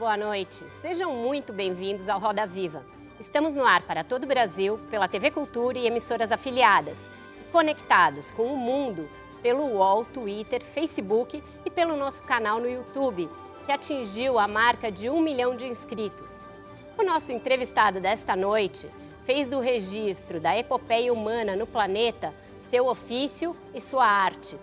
Boa noite. Sejam muito bem-vindos ao Roda Viva. Estamos no ar para todo o Brasil, pela TV Cultura e emissoras afiliadas, conectados com o mundo pelo UOL, Twitter, Facebook e pelo nosso canal no YouTube, que atingiu a marca de um milhão de inscritos. O nosso entrevistado desta noite fez do registro da epopeia humana no planeta seu ofício e sua arte.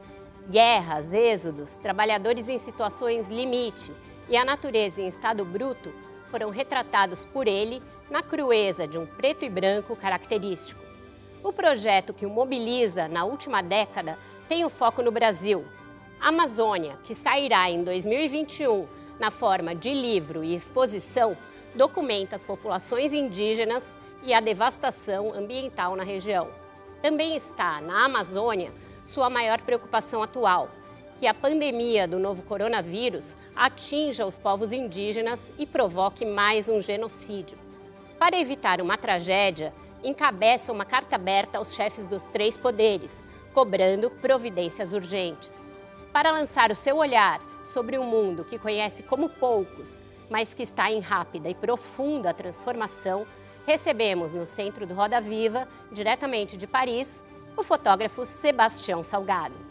Guerras, êxodos, trabalhadores em situações limite e a natureza em estado bruto foram retratados por ele na crueza de um preto e branco característico. O projeto que o mobiliza na última década tem o foco no Brasil. Amazônia, que sairá em 2021 na forma de livro e exposição, documenta as populações indígenas e a devastação ambiental na região. Também está na Amazônia sua maior preocupação atual, que a pandemia do novo coronavírus atinja os povos indígenas e provoque mais um genocídio. Para evitar uma tragédia, encabeça uma carta aberta aos chefes dos três poderes, cobrando providências urgentes. Para lançar o seu olhar sobre um mundo que conhece como poucos, mas que está em rápida e profunda transformação, recebemos no centro do Roda Viva, diretamente de Paris, o fotógrafo Sebastião Salgado.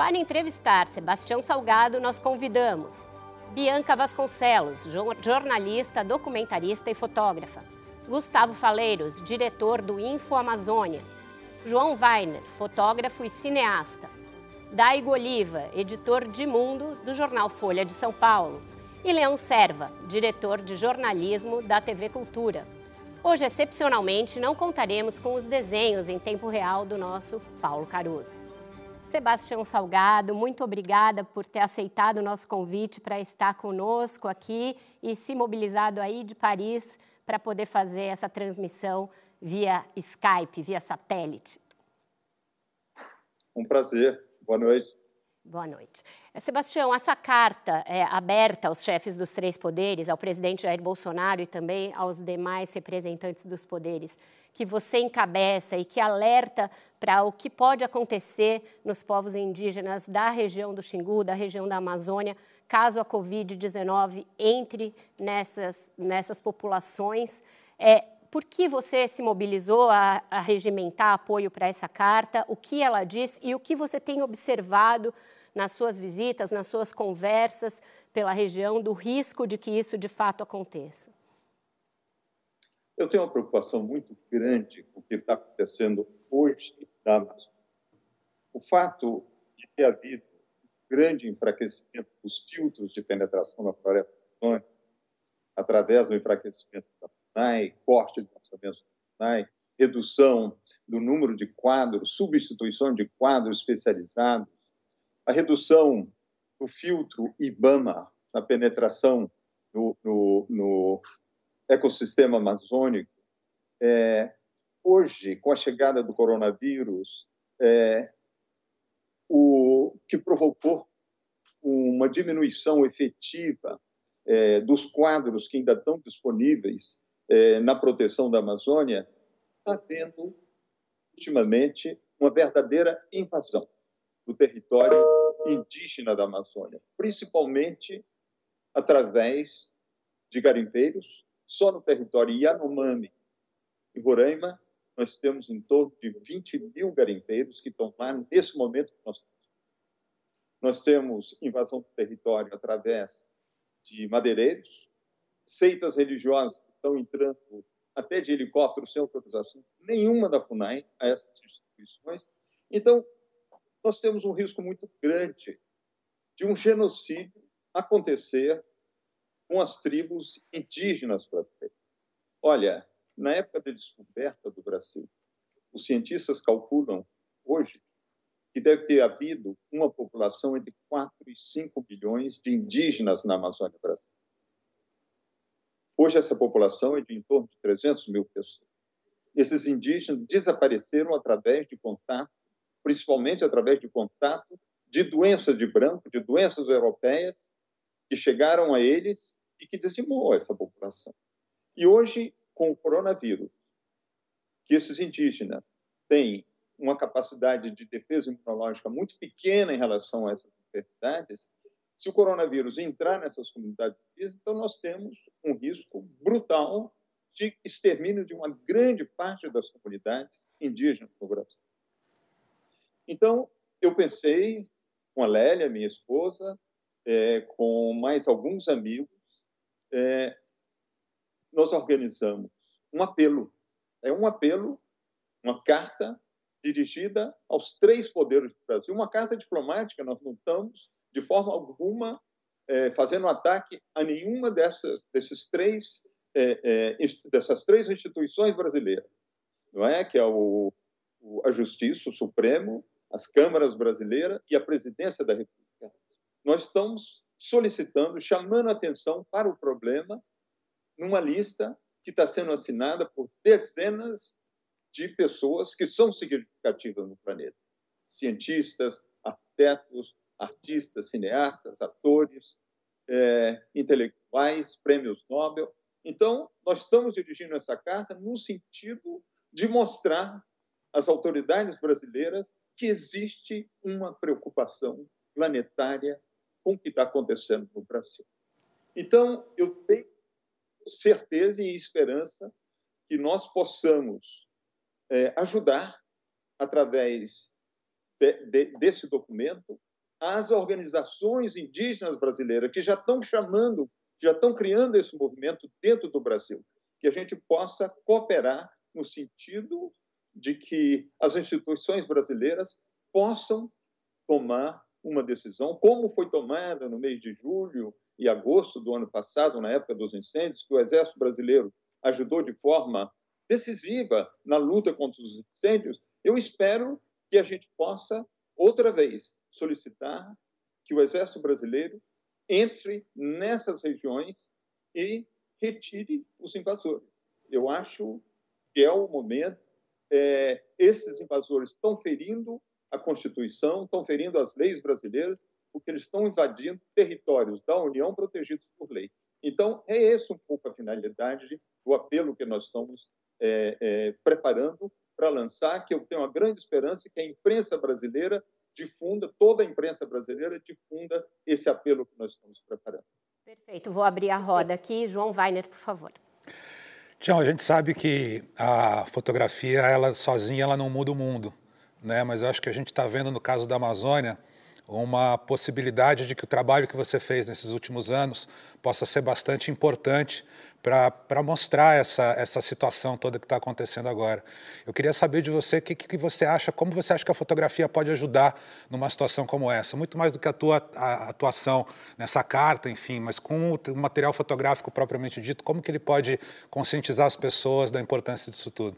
Para entrevistar Sebastião Salgado, nós convidamos Bianca Vasconcelos, jornalista, documentarista e fotógrafa. Gustavo Faleiros, diretor do Info Amazônia. João Weiner, fotógrafo e cineasta. Daigo Oliva, editor de Mundo do jornal Folha de São Paulo. E Leão Serva, diretor de jornalismo da TV Cultura. Hoje, excepcionalmente, não contaremos com os desenhos em tempo real do nosso Paulo Caruso. Sebastião Salgado, muito obrigada por ter aceitado o nosso convite para estar conosco aqui e se mobilizado aí de Paris para poder fazer essa transmissão via Skype, via satélite. Um prazer. Boa noite. Boa noite. Eh, Sebastião, essa carta é, aberta aos chefes dos três poderes, ao presidente Jair Bolsonaro e também aos demais representantes dos poderes, que você encabeça e que alerta para o que pode acontecer nos povos indígenas da região do Xingu, da região da Amazônia, caso a Covid-19 entre nessas, nessas populações. É, por que você se mobilizou a, a regimentar apoio para essa carta? O que ela diz e o que você tem observado nas suas visitas, nas suas conversas pela região, do risco de que isso de fato aconteça? Eu tenho uma preocupação muito grande com o que está acontecendo hoje na Amazônia. O fato de ter havido um grande enfraquecimento dos filtros de penetração na floresta amazônica, através do enfraquecimento da FUNAI, corte de orçamentos da FUNAI, redução do número de quadros, substituição de quadros especializados, a redução do filtro IBAMA na penetração no, no, no ecossistema amazônico. É, hoje, com a chegada do coronavírus, é, o que provocou uma diminuição efetiva é, dos quadros que ainda estão disponíveis é, na proteção da Amazônia, está tendo, ultimamente, uma verdadeira invasão do território indígena da Amazônia, principalmente através de garimpeiros. Só no território Yanomami e Roraima, nós temos em torno de 20 mil garimpeiros que estão lá nesse momento que nós temos. Nós temos invasão do território através de madeireiros, seitas religiosas estão entrando até de helicóptero sem autorização nenhuma da FUNAI a essas instituições. Então, nós temos um risco muito grande de um genocídio acontecer com as tribos indígenas brasileiras. Olha, na época da descoberta do Brasil, os cientistas calculam hoje que deve ter havido uma população entre 4 e 5 bilhões de indígenas na Amazônia brasileira. Hoje essa população é de em torno de 300 mil pessoas. Esses indígenas desapareceram através de contato, principalmente através de contato de doenças de branco, de doenças europeias, que chegaram a eles e que dizimou essa população. E hoje, com o coronavírus, que esses indígenas têm uma capacidade de defesa imunológica muito pequena em relação a essas enfermidades, se o coronavírus entrar nessas comunidades indígenas, então nós temos um risco brutal de extermínio de uma grande parte das comunidades indígenas no Brasil. Então, eu pensei com a Lélia, minha esposa, é, com mais alguns amigos, é, nós organizamos um apelo. É um apelo, uma carta dirigida aos três poderes do Brasil, uma carta diplomática. Nós não estamos, de forma alguma, é, fazendo ataque a nenhuma dessas, desses três, é, é, dessas três instituições brasileiras, não é? Que é o, a Justiça, o Supremo, as câmaras brasileiras e a Presidência da República. Nós estamos solicitando, chamando atenção para o problema numa lista que está sendo assinada por dezenas de pessoas que são significativas no planeta. Cientistas, arquitetos, artistas, cineastas, atores, é, intelectuais, prêmios Nobel. Então, nós estamos dirigindo essa carta no sentido de mostrar às autoridades brasileiras que existe uma preocupação planetária com o que está acontecendo no Brasil. Então, eu tenho certeza e esperança que nós possamos é, ajudar, através de, de, desse documento, as organizações indígenas brasileiras que já estão chamando, já estão criando esse movimento dentro do Brasil, que a gente possa cooperar no sentido de que as instituições brasileiras possam tomar uma decisão, como foi tomada no mês de julho e agosto do ano passado, na época dos incêndios, que o Exército Brasileiro ajudou de forma decisiva na luta contra os incêndios, eu espero que a gente possa, outra vez, solicitar que o Exército Brasileiro entre nessas regiões e retire os invasores. Eu acho que é o momento. É, esses invasores estão ferindo a Constituição, estão ferindo as leis brasileiras, porque eles estão invadindo territórios da União protegidos por lei. Então, é esse um pouco a finalidade do apelo que nós estamos é, é, preparando para lançar, que eu tenho uma grande esperança que a imprensa brasileira difunda, toda a imprensa brasileira difunda esse apelo que nós estamos preparando. Perfeito. Vou abrir a roda aqui. João Weiner, por favor. Tião, a gente sabe que a fotografia, ela sozinha, ela não muda o mundo né? mas acho que a gente está vendo no caso da Amazônia uma possibilidade de que o trabalho que você fez nesses últimos anos possa ser bastante importante para mostrar essa, essa situação toda que está acontecendo agora. Eu queria saber de você o que, que você acha, como você acha que a fotografia pode ajudar numa situação como essa, muito mais do que a tua a atuação nessa carta, enfim, mas com o material fotográfico propriamente dito, como que ele pode conscientizar as pessoas da importância disso tudo?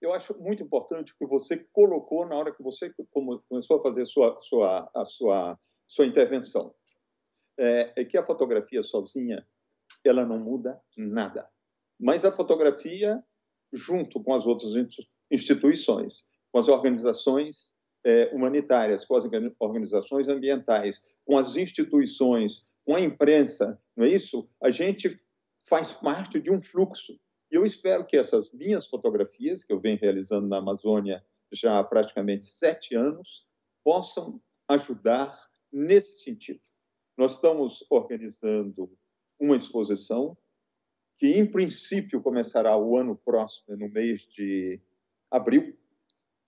eu acho muito importante o que você colocou na hora que você começou a fazer a sua, sua, a sua, sua intervenção. É, é que a fotografia sozinha ela não muda nada. Mas a fotografia, junto com as outras instituições, com as organizações é, humanitárias, com as organizações ambientais, com as instituições, com a imprensa, não é isso? A gente faz parte de um fluxo e eu espero que essas minhas fotografias, que eu venho realizando na Amazônia já há praticamente sete anos, possam ajudar nesse sentido. Nós estamos organizando uma exposição que, em princípio, começará o ano próximo, no mês de abril,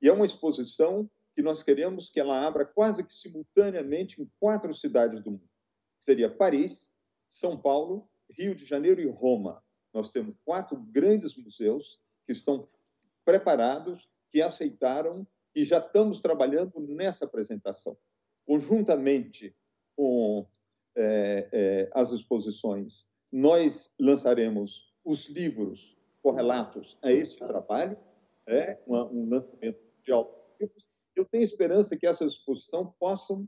e é uma exposição que nós queremos que ela abra quase que simultaneamente em quatro cidades do mundo. Seria Paris, São Paulo, Rio de Janeiro e Roma. Nós temos quatro grandes museus que estão preparados, que aceitaram e já estamos trabalhando nessa apresentação. Conjuntamente com é, é, as exposições, nós lançaremos os livros correlatos a este trabalho, é um lançamento de livros. Eu tenho esperança que essa exposição possam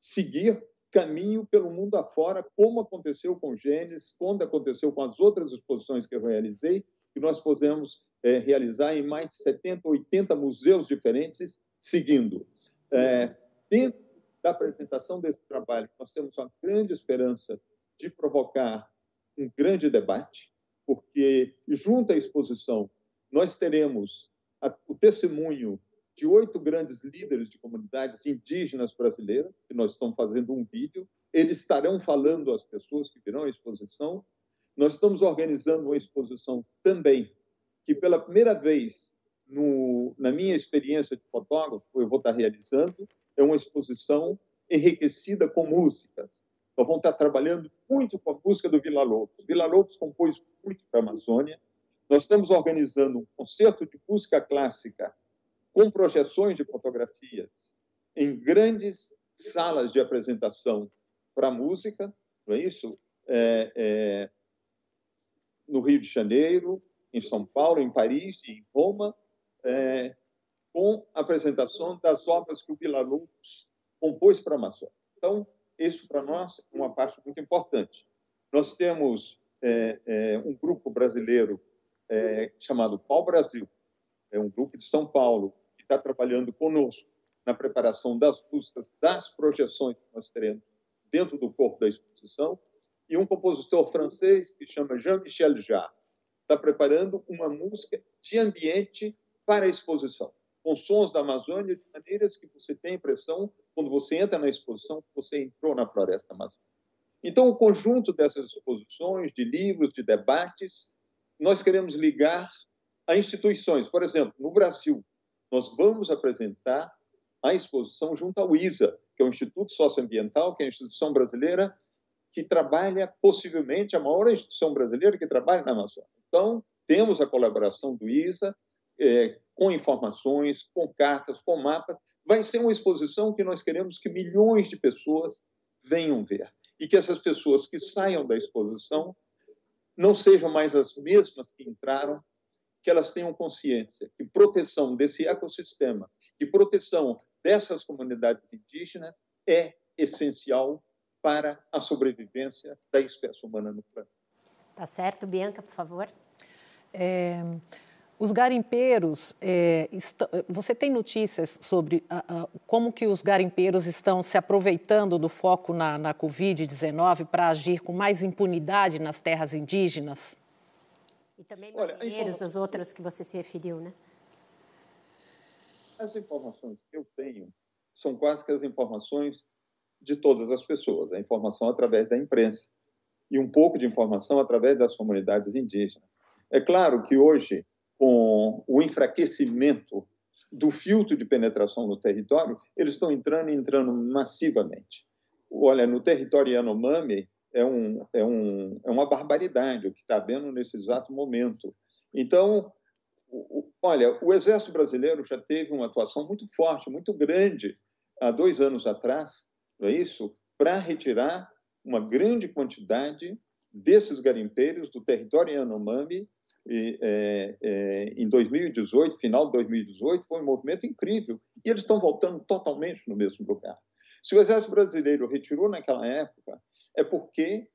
seguir caminho pelo mundo afora, como aconteceu com Gênesis, quando aconteceu com as outras exposições que eu realizei, que nós podemos é, realizar em mais de 70, 80 museus diferentes, seguindo. É, dentro da apresentação desse trabalho, nós temos uma grande esperança de provocar um grande debate, porque junto à exposição nós teremos a, o testemunho de oito grandes líderes de comunidades indígenas brasileiras, que nós estamos fazendo um vídeo. Eles estarão falando às pessoas que virão à exposição. Nós estamos organizando uma exposição também, que pela primeira vez no, na minha experiência de fotógrafo, eu vou estar realizando, é uma exposição enriquecida com músicas. Nós vamos estar trabalhando muito com a música do Vila Lobos. Vila Lobos compôs muito para a Amazônia. Nós estamos organizando um concerto de música clássica com projeções de fotografias em grandes salas de apresentação para música, não é isso? É, é, no Rio de Janeiro, em São Paulo, em Paris e em Roma, é, com a apresentação das obras que o Vila Lobos compôs para a Amazônia. Então, isso para nós é uma parte muito importante. Nós temos é, é, um grupo brasileiro é, chamado Pau Brasil, é um grupo de São Paulo que está trabalhando conosco na preparação das músicas, das projeções que nós teremos dentro do corpo da exposição, e um compositor francês que chama Jean-Michel Jarre está preparando uma música de ambiente para a exposição, com sons da Amazônia de maneiras que você tem a impressão, quando você entra na exposição, que você entrou na floresta amazônica. Então, o conjunto dessas exposições, de livros, de debates, nós queremos ligar a instituições. Por exemplo, no Brasil, nós vamos apresentar a exposição junto ao ISA, que é o Instituto Socioambiental, que é a instituição brasileira que trabalha, possivelmente, a maior instituição brasileira que trabalha na Amazônia. Então, temos a colaboração do ISA, é, com informações, com cartas, com mapas. Vai ser uma exposição que nós queremos que milhões de pessoas venham ver. E que essas pessoas que saiam da exposição não sejam mais as mesmas que entraram, que elas tenham consciência que proteção desse ecossistema, que proteção dessas comunidades indígenas é essencial para a sobrevivência da espécie humana no planeta. Tá certo, Bianca, por favor. É, os garimpeiros, é, você tem notícias sobre como que os garimpeiros estão se aproveitando do foco na, na Covid-19 para agir com mais impunidade nas terras indígenas? E também marinheiros, os outros que você se referiu, né? As informações que eu tenho são quase que as informações de todas as pessoas, a informação através da imprensa e um pouco de informação através das comunidades indígenas. É claro que hoje com o enfraquecimento do filtro de penetração no território, eles estão entrando e entrando massivamente. Olha, no território Yanomami é, um, é, um, é uma barbaridade o que está havendo nesse exato momento. Então, olha, o Exército Brasileiro já teve uma atuação muito forte, muito grande, há dois anos atrás, não é isso? Para retirar uma grande quantidade desses garimpeiros do território Yanomami é, é, em 2018, final de 2018, foi um movimento incrível. E eles estão voltando totalmente no mesmo lugar. Se o Exército Brasileiro retirou naquela época, é porque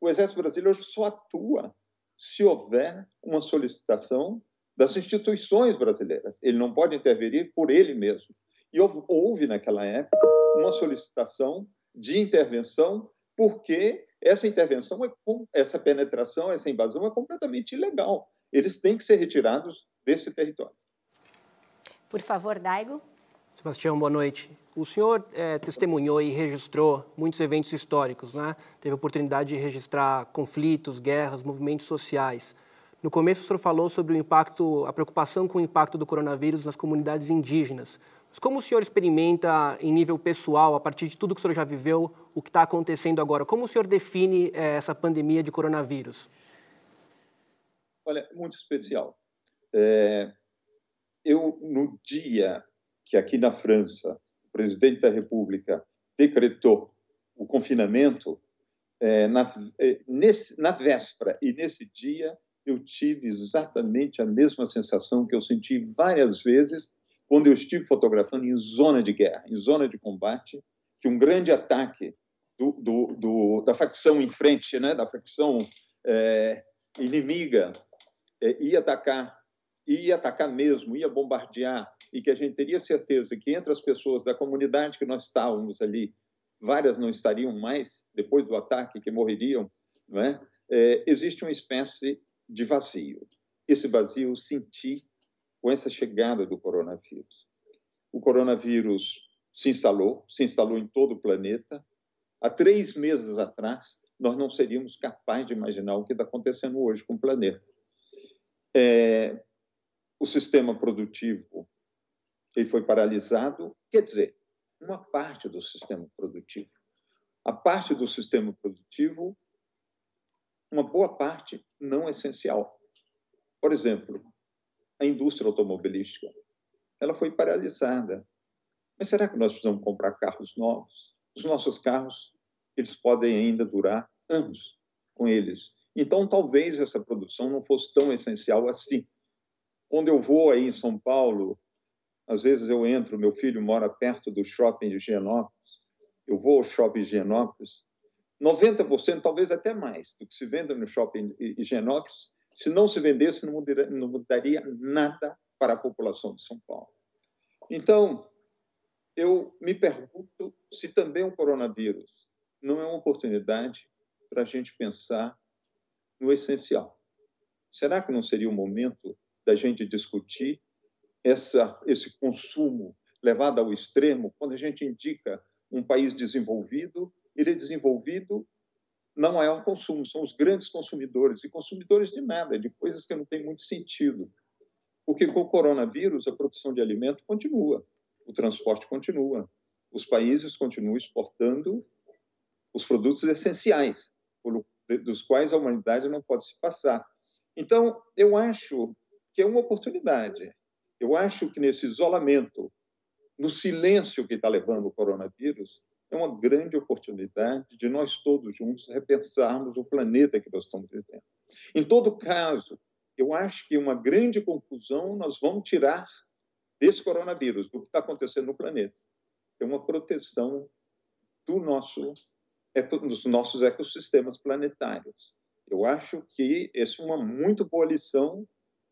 o Exército Brasileiro só atua se houver uma solicitação das instituições brasileiras. Ele não pode intervir por ele mesmo. E houve, houve naquela época uma solicitação de intervenção porque essa intervenção, é, essa penetração, essa invasão é completamente ilegal. Eles têm que ser retirados desse território. Por favor, Daigo. Sebastião, boa noite. O senhor é, testemunhou e registrou muitos eventos históricos, né? Teve a oportunidade de registrar conflitos, guerras, movimentos sociais. No começo, o senhor falou sobre o impacto, a preocupação com o impacto do coronavírus nas comunidades indígenas. Como o senhor experimenta, em nível pessoal, a partir de tudo que o senhor já viveu, o que está acontecendo agora? Como o senhor define é, essa pandemia de coronavírus? Olha, muito especial. É, eu, no dia que aqui na França o presidente da República decretou o confinamento, é, na, é, nesse, na véspera e nesse dia, eu tive exatamente a mesma sensação que eu senti várias vezes quando eu estive fotografando em zona de guerra, em zona de combate, que um grande ataque do, do, do, da facção em frente, né, da facção é, inimiga, é, ia atacar, ia atacar mesmo, ia bombardear, e que a gente teria certeza que entre as pessoas da comunidade que nós estávamos ali, várias não estariam mais depois do ataque, que morreriam, não é? é existe uma espécie de vazio. Esse vazio eu senti com essa chegada do coronavírus. O coronavírus se instalou, se instalou em todo o planeta. Há três meses atrás, nós não seríamos capazes de imaginar o que está acontecendo hoje com o planeta. É, o sistema produtivo ele foi paralisado, quer dizer, uma parte do sistema produtivo. A parte do sistema produtivo, uma boa parte não essencial. Por exemplo, a indústria automobilística, ela foi paralisada. Mas será que nós precisamos comprar carros novos? Os nossos carros, eles podem ainda durar anos com eles. Então, talvez essa produção não fosse tão essencial assim. Quando eu vou aí em São Paulo, às vezes eu entro, meu filho mora perto do shopping de eu vou ao shopping de Higienópolis, 90%, talvez até mais, do que se vende no shopping Higienópolis, se não se vendesse, não mudaria, não mudaria nada para a população de São Paulo. Então, eu me pergunto se também o coronavírus não é uma oportunidade para a gente pensar no essencial. Será que não seria o momento da gente discutir essa, esse consumo levado ao extremo quando a gente indica um país desenvolvido? Ele é desenvolvido não maior consumo, são os grandes consumidores, e consumidores de nada, de coisas que não têm muito sentido. Porque com o coronavírus, a produção de alimento continua o transporte continua. Os países continuam exportando os produtos essenciais, dos quais a humanidade não pode se passar. Então, eu acho que é uma oportunidade. Eu acho que nesse isolamento, no silêncio que está levando o coronavírus, é uma grande oportunidade de nós todos juntos repensarmos o planeta que nós estamos vivendo. Em todo caso, eu acho que uma grande conclusão nós vamos tirar desse coronavírus, do que está acontecendo no planeta. É uma proteção do nosso, dos nossos ecossistemas planetários. Eu acho que essa é uma muito boa lição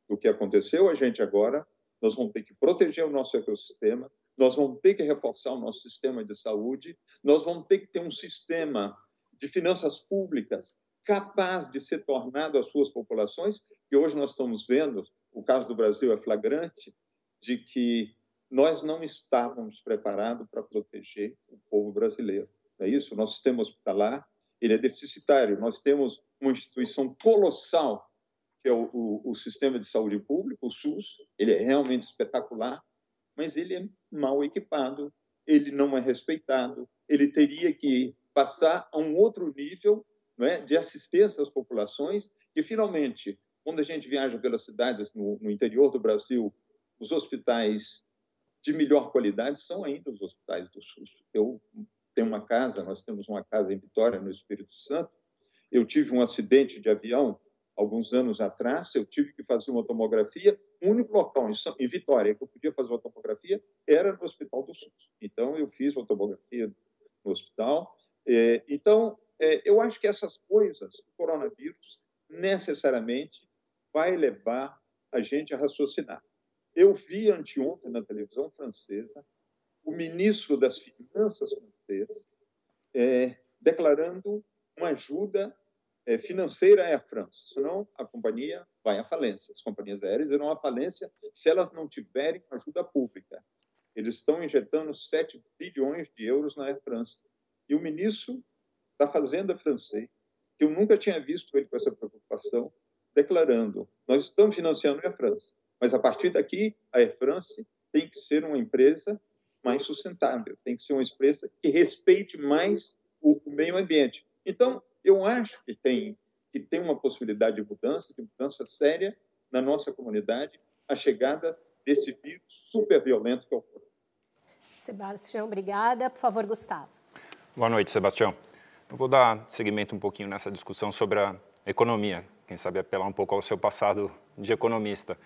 do que aconteceu a gente agora. Nós vamos ter que proteger o nosso ecossistema, nós vamos ter que reforçar o nosso sistema de saúde, nós vamos ter que ter um sistema de finanças públicas capaz de ser tornado às suas populações, que hoje nós estamos vendo, o caso do Brasil é flagrante, de que nós não estávamos preparados para proteger o povo brasileiro. É isso? O nosso sistema hospitalar ele é deficitário. Nós temos uma instituição colossal que é o, o, o sistema de saúde público, o SUS. Ele é realmente espetacular, mas ele é mal equipado. Ele não é respeitado. Ele teria que passar a um outro nível é, de assistência às populações. E finalmente, quando a gente viaja pelas cidades no, no interior do Brasil os hospitais de melhor qualidade são ainda os hospitais do SUS. Eu tenho uma casa, nós temos uma casa em Vitória, no Espírito Santo. Eu tive um acidente de avião alguns anos atrás, eu tive que fazer uma tomografia. O único local em Vitória que eu podia fazer uma tomografia era no Hospital do SUS. Então, eu fiz uma tomografia no hospital. É, então, é, eu acho que essas coisas, o coronavírus, necessariamente vai levar a gente a raciocinar. Eu vi anteontem na televisão francesa o ministro das Finanças francês é, declarando uma ajuda é, financeira à França, senão a companhia vai à falência. As companhias aéreas irão à falência se elas não tiverem ajuda pública. Eles estão injetando 7 bilhões de euros na Air France. E o ministro da Fazenda francês, que eu nunca tinha visto ele com essa preocupação, declarando: nós estamos financiando a Air France, mas a partir daqui, a Air France tem que ser uma empresa mais sustentável, tem que ser uma empresa que respeite mais o, meio ambiente. Então, eu acho que tem que tem uma possibilidade de mudança, de mudança séria na nossa comunidade, a chegada desse vírus super violento que é o corona. Sebastião, obrigada. Por favor, Gustavo. Boa noite, Sebastião. Eu vou dar seguimento um pouquinho nessa discussão sobre a economia, quem sabe apelar um pouco ao seu passado de economista.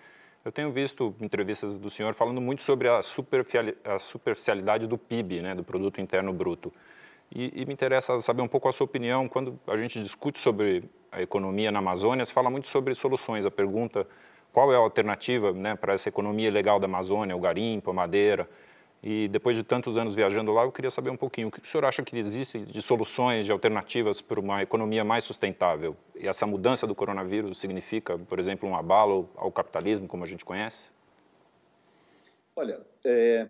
Eu tenho visto entrevistas do senhor falando muito sobre a, a superficialidade do PIB, né, do Produto Interno Bruto. E, e, me interessa saber um pouco a sua opinião. Quando a gente discute sobre a economia na Amazônia, se fala muito sobre soluções. A pergunta qual é a alternativa né, para essa economia legal da Amazônia, o garimpo, a madeira. E depois de tantos anos viajando lá, eu queria saber um pouquinho o que o senhor acha que existe de soluções, de alternativas para uma economia mais sustentável? E essa mudança do coronavírus significa, por exemplo, um abalo ao capitalismo, como a gente conhece? Olha, é...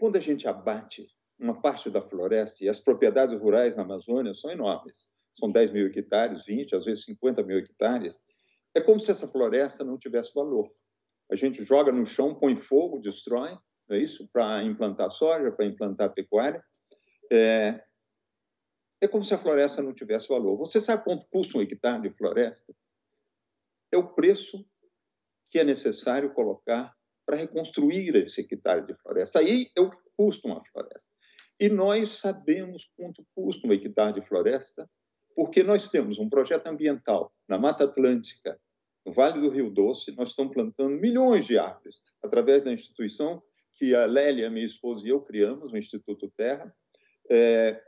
quando a gente abate uma parte da floresta, e as propriedades rurais na Amazônia são enormes, são 10 mil hectares, 20, às vezes 50 mil hectares, é como se essa floresta não tivesse valor a gente joga no chão, põe fogo, destrói, não é isso? Para implantar soja, para implantar pecuária. É, é como se a floresta não tivesse valor. Você sabe quanto custa um hectare de floresta? É o preço que é necessário colocar para reconstruir esse hectare de floresta. Aí é o que custa uma floresta. E nós sabemos quanto custa um hectare de floresta, porque nós temos um projeto ambiental na Mata Atlântica no Vale do Rio Doce, nós estamos plantando milhões de árvores através da instituição que a Lélia, minha esposa, e eu criamos, o Instituto Terra. É,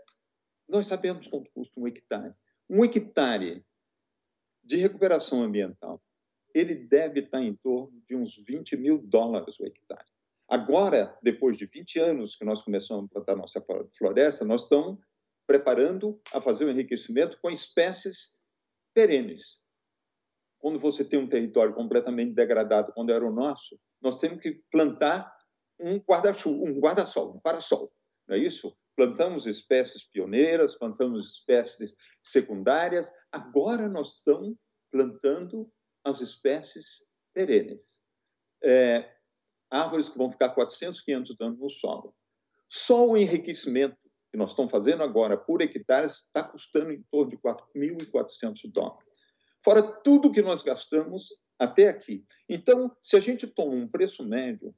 nós sabemos quanto custa um hectare. Um hectare de recuperação ambiental, ele deve estar em torno de uns 20 mil dólares o hectare. Agora, depois de 20 anos que nós começamos a plantar nossa floresta, nós estamos preparando a fazer o enriquecimento com espécies perenes quando você tem um território completamente degradado, quando era o nosso, nós temos que plantar um guarda-chuva, um guarda-sol, um parasol, não é isso? Plantamos espécies pioneiras, plantamos espécies secundárias, agora nós estamos plantando as espécies perenes. É, árvores que vão ficar 400, 500 anos no solo. Só o enriquecimento que nós estamos fazendo agora por hectare está custando em torno de 4.400 dólares fora tudo que nós gastamos até aqui. Então, se a gente toma um preço médio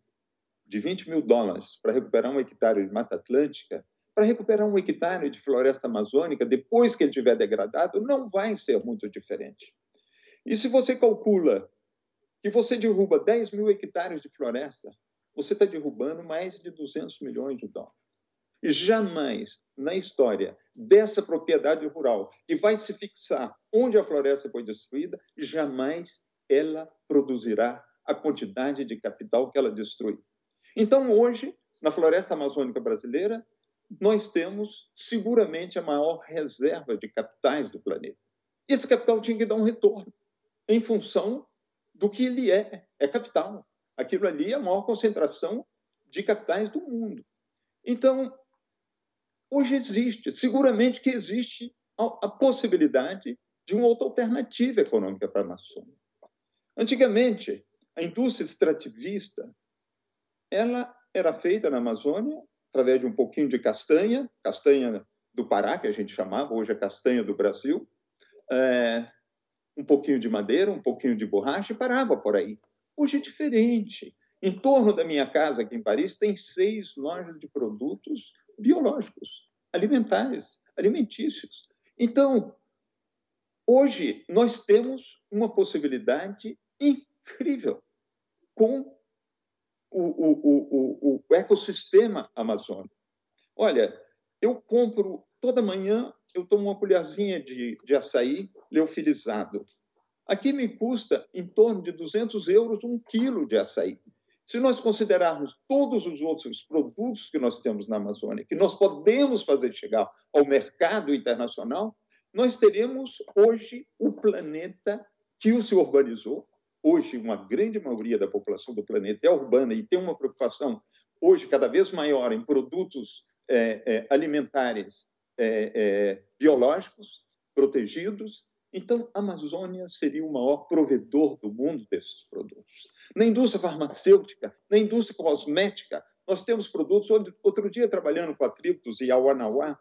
de 20 mil dólares para recuperar um hectare de Mata Atlântica, para recuperar um hectare de floresta amazônica, depois que ele tiver degradado, não vai ser muito diferente. E se você calcula que você derruba 10 mil hectares de floresta, você está derrubando mais de 200 milhões de dólares jamais na história dessa propriedade rural que vai se fixar onde a floresta foi destruída, jamais ela produzirá a quantidade de capital que ela destrui. Então, hoje, na floresta amazônica brasileira, nós temos seguramente a maior reserva de capitais do planeta. E esse capital tinha que dar um retorno em função do que ele é, é capital. Aquilo ali é a maior concentração de capitais do mundo. Então, Hoje existe, seguramente que existe a, possibilidade de uma outra alternativa econômica para a Amazônia. Antigamente, a indústria extrativista ela era feita na Amazônia através de um pouquinho de castanha, castanha do Pará, que a gente chamava, hoje é castanha do Brasil, é, um pouquinho de madeira, um pouquinho de borracha e parava por aí. Hoje é diferente. Em torno da minha casa, aqui em Paris, tem seis lojas de produtos biológicos, alimentares, alimentícios. Então, hoje nós temos uma possibilidade incrível com o, o, o, o ecossistema amazônico. Olha, eu compro toda manhã, eu tomo uma colherzinha de, de açaí leofilizado. Aqui me custa em torno de 200 euros um quilo de açaí. Se nós considerarmos todos os outros produtos que nós temos na Amazônia, que nós podemos fazer chegar ao mercado internacional, nós teremos hoje o planeta que se urbanizou. Hoje, uma grande maioria da população do planeta é urbana e tem uma preocupação hoje cada vez maior em produtos é, é, alimentares é, biológicos protegidos então, a Amazônia seria o maior provedor do mundo desses produtos. Na indústria farmacêutica, na indústria cosmética, nós temos produtos. Outro dia, trabalhando com a tribo dos Iauanauá,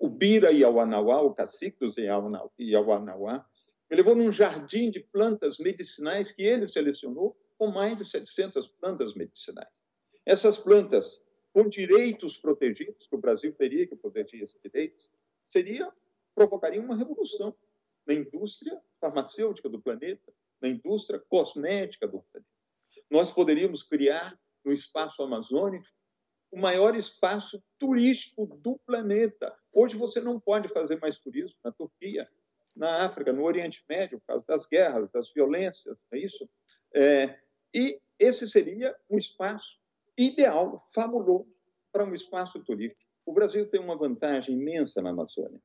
o Bira Iauanauá, o cacique dos Iauanauá, me levou num jardim de plantas medicinais que ele selecionou com mais de 700 plantas medicinais. Essas plantas, com direitos protegidos, que o Brasil teria que proteger esses direitos, seria provocaria uma revolução na indústria farmacêutica do planeta. na indústria cosmética do planeta. Nós poderíamos criar no espaço amazônico o maior espaço turístico do planeta. Hoje você não pode fazer mais turismo na Turquia, na África, no Oriente Médio, por causa das guerras, das violências, é isso? É, e esse seria um espaço ideal, fabuloso, para um espaço turístico. O Brasil tem uma vantagem imensa na Amazônia.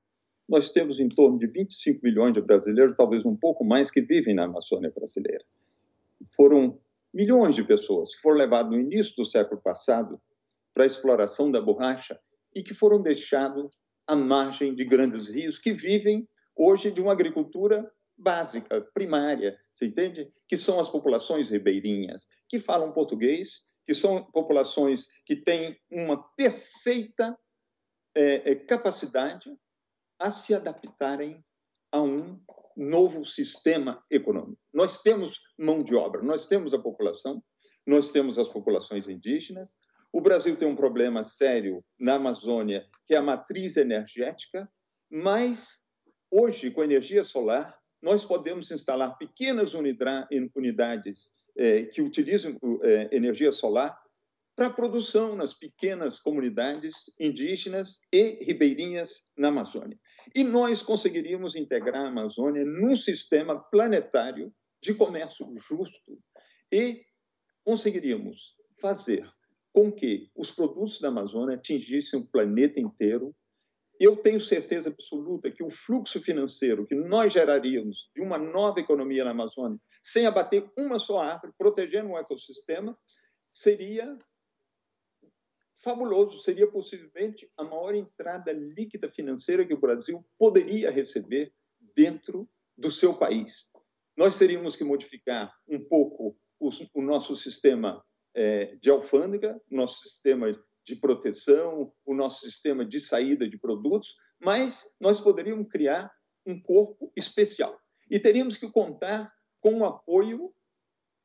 Nós temos em torno de 25 milhões de brasileiros, talvez um pouco mais, que vivem na Amazônia brasileira. Foram milhões de pessoas que foram levadas no início do século passado para a exploração da borracha e que foram deixados à margem de grandes rios que vivem hoje de uma agricultura básica, primária, você entende? Que são as populações ribeirinhas, que falam português, que são populações que têm uma perfeita é, capacidade a se adaptarem a um novo sistema econômico. Nós temos mão de obra, nós temos a população, nós temos as populações indígenas. O Brasil tem um problema sério na Amazônia, que é a matriz energética, mas hoje, com energia solar, nós podemos instalar pequenas unidades é, que utilizam é, energia solar para a produção nas pequenas comunidades indígenas e ribeirinhas na Amazônia. E nós conseguiríamos integrar a Amazônia num sistema planetário de comércio justo e conseguiríamos fazer com que os produtos da Amazônia atingissem o planeta inteiro. Eu tenho certeza absoluta que o fluxo financeiro que nós geraríamos de uma nova economia na Amazônia, sem abater uma só árvore, protegendo o ecossistema, seria fabuloso, seria possivelmente a maior entrada líquida financeira que o Brasil poderia receber dentro do seu país. Nós teríamos que modificar um pouco o, o nosso sistema é, de alfândega, nosso sistema de proteção, o nosso sistema de saída de produtos, mas nós poderíamos criar um corpo especial. E teríamos que contar com o apoio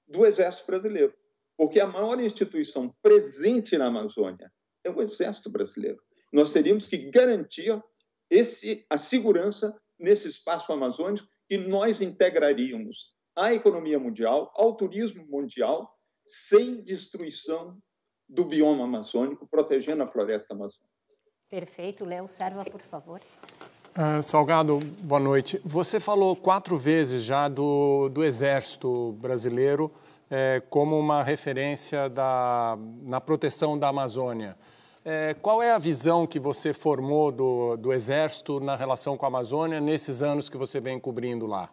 do Exército Brasileiro porque a maior instituição presente na Amazônia é o Exército Brasileiro. Nós teríamos que garantir esse, a segurança nesse espaço amazônico e nós integraríamos a economia mundial, ao turismo mundial, sem destruição do bioma amazônico, protegendo a floresta amazônica. Perfeito. Léo Serva, por favor. Uh, Salgado, boa noite. Você falou quatro vezes já do, do Exército Brasileiro é, como uma referência da, na proteção da Amazônia. É, qual é a visão que você formou do, do Exército na relação com a Amazônia nesses anos que você vem cobrindo lá?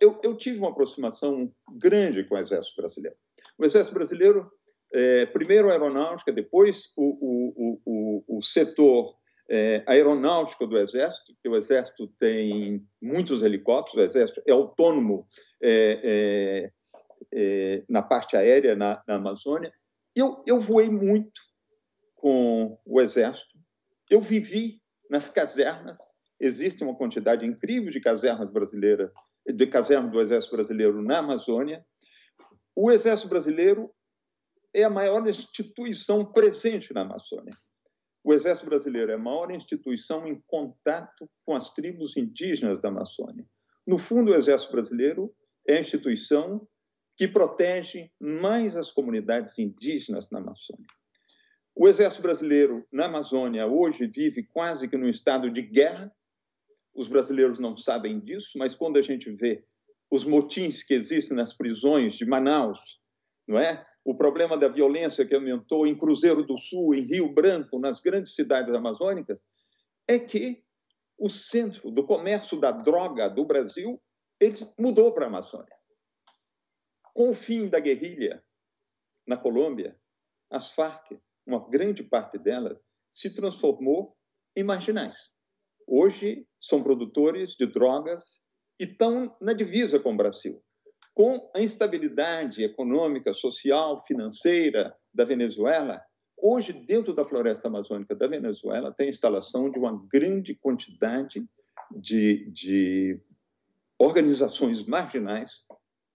Eu, eu tive uma aproximação grande com o Exército Brasileiro. O Exército Brasileiro, é, primeiro a aeronáutica, depois o, o, o, o setor é, aeronáutico do Exército, que o Exército tem muitos helicópteros, o Exército é autônomo é, é, é, na parte aérea na, na Amazônia. Eu, eu voei muito com o Exército, eu vivi nas casernas, existe uma quantidade incrível de casernas brasileiras, de casernas do Exército Brasileiro na Amazônia. O Exército Brasileiro é a maior instituição presente na Amazônia. O Exército Brasileiro é a maior instituição em contato com as tribos indígenas da Amazônia. No fundo, o Exército Brasileiro é a instituição que protege mais as comunidades indígenas na Amazônia. O Exército Brasileiro na Amazônia hoje vive quase que num estado de guerra. Os brasileiros não sabem disso, mas quando a gente vê os motins que existem nas prisões de Manaus, não é? O problema da violência que aumentou em Cruzeiro do Sul, em Rio Branco, nas grandes cidades amazônicas, é que o centro do comércio da droga do Brasil ele mudou para a Amazônia. Com o fim da guerrilha na Colômbia, as Farc, uma grande parte delas, se transformou em marginais. Hoje são produtores de drogas e estão na divisa com o Brasil com a instabilidade econômica, social, financeira da Venezuela, hoje, dentro da floresta amazônica da Venezuela, tem a instalação de uma grande quantidade de, de organizações marginais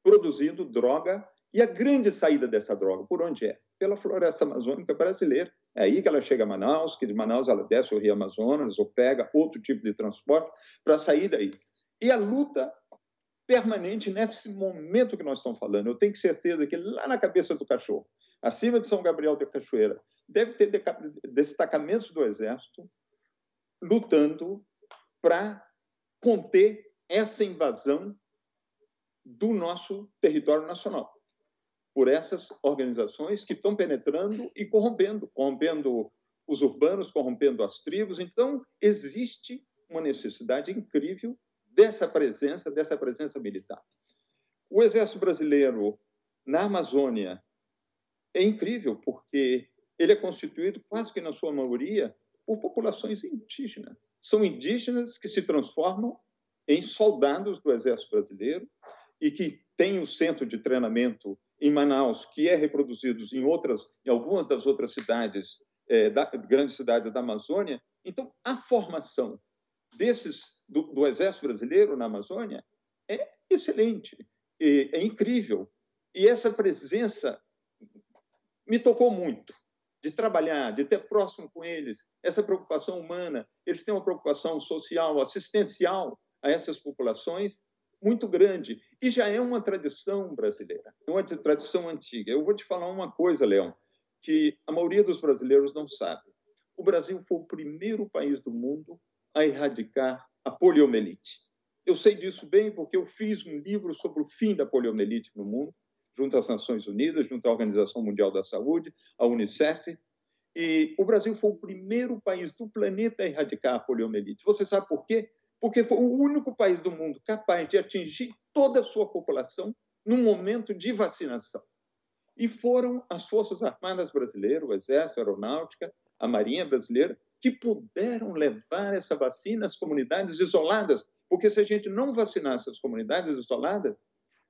produzindo droga e a grande saída dessa droga, por onde é? Pela floresta amazônica brasileira. É aí que ela chega a Manaus, que de Manaus ela desce o Rio Amazonas ou pega outro tipo de transporte para sair daí. E a luta permanente nesse momento que nós estamos falando. Eu tenho certeza que lá na cabeça do cachorro, acima de São Gabriel da Cachoeira, deve ter destacamentos do Exército lutando para conter essa invasão do nosso território nacional por essas organizações que estão penetrando e corrompendo, corrompendo os urbanos, corrompendo as tribos. Então, existe uma necessidade incrível dessa presença, dessa presença militar. O Exército Brasileiro na Amazônia é incrível, porque ele é constituído quase que na sua maioria por populações indígenas. São indígenas que se transformam em soldados do Exército Brasileiro e que têm o centro de treinamento em Manaus, que é reproduzido em outras, em algumas das outras cidades, é, da, grandes cidades da Amazônia. Então, a formação desses do, do Exército Brasileiro na Amazônia é excelente, é, é incrível. E essa presença me tocou muito de trabalhar, de ter próximo com eles, essa preocupação humana. Eles têm uma preocupação social, assistencial a essas populações muito grande. E já é uma tradição brasileira, é uma tradição antiga. Eu vou te falar uma coisa, Leão, que a maioria dos brasileiros não sabe. O Brasil foi o primeiro país do mundo a erradicar a poliomielite. Eu sei disso bem porque eu fiz um livro sobre o fim da poliomielite no mundo, junto às Nações Unidas, junto à Organização Mundial da Saúde, à Unicef. E o Brasil foi o primeiro país do planeta a erradicar a poliomielite. Você sabe por quê? Porque foi o único país do mundo capaz de atingir toda a sua população num momento de vacinação. E foram as Forças Armadas Brasileiras, o Exército, a Aeronáutica, a Marinha Brasileira, que puderam levar essa vacina às comunidades isoladas, porque se a gente não vacinasse as comunidades isoladas,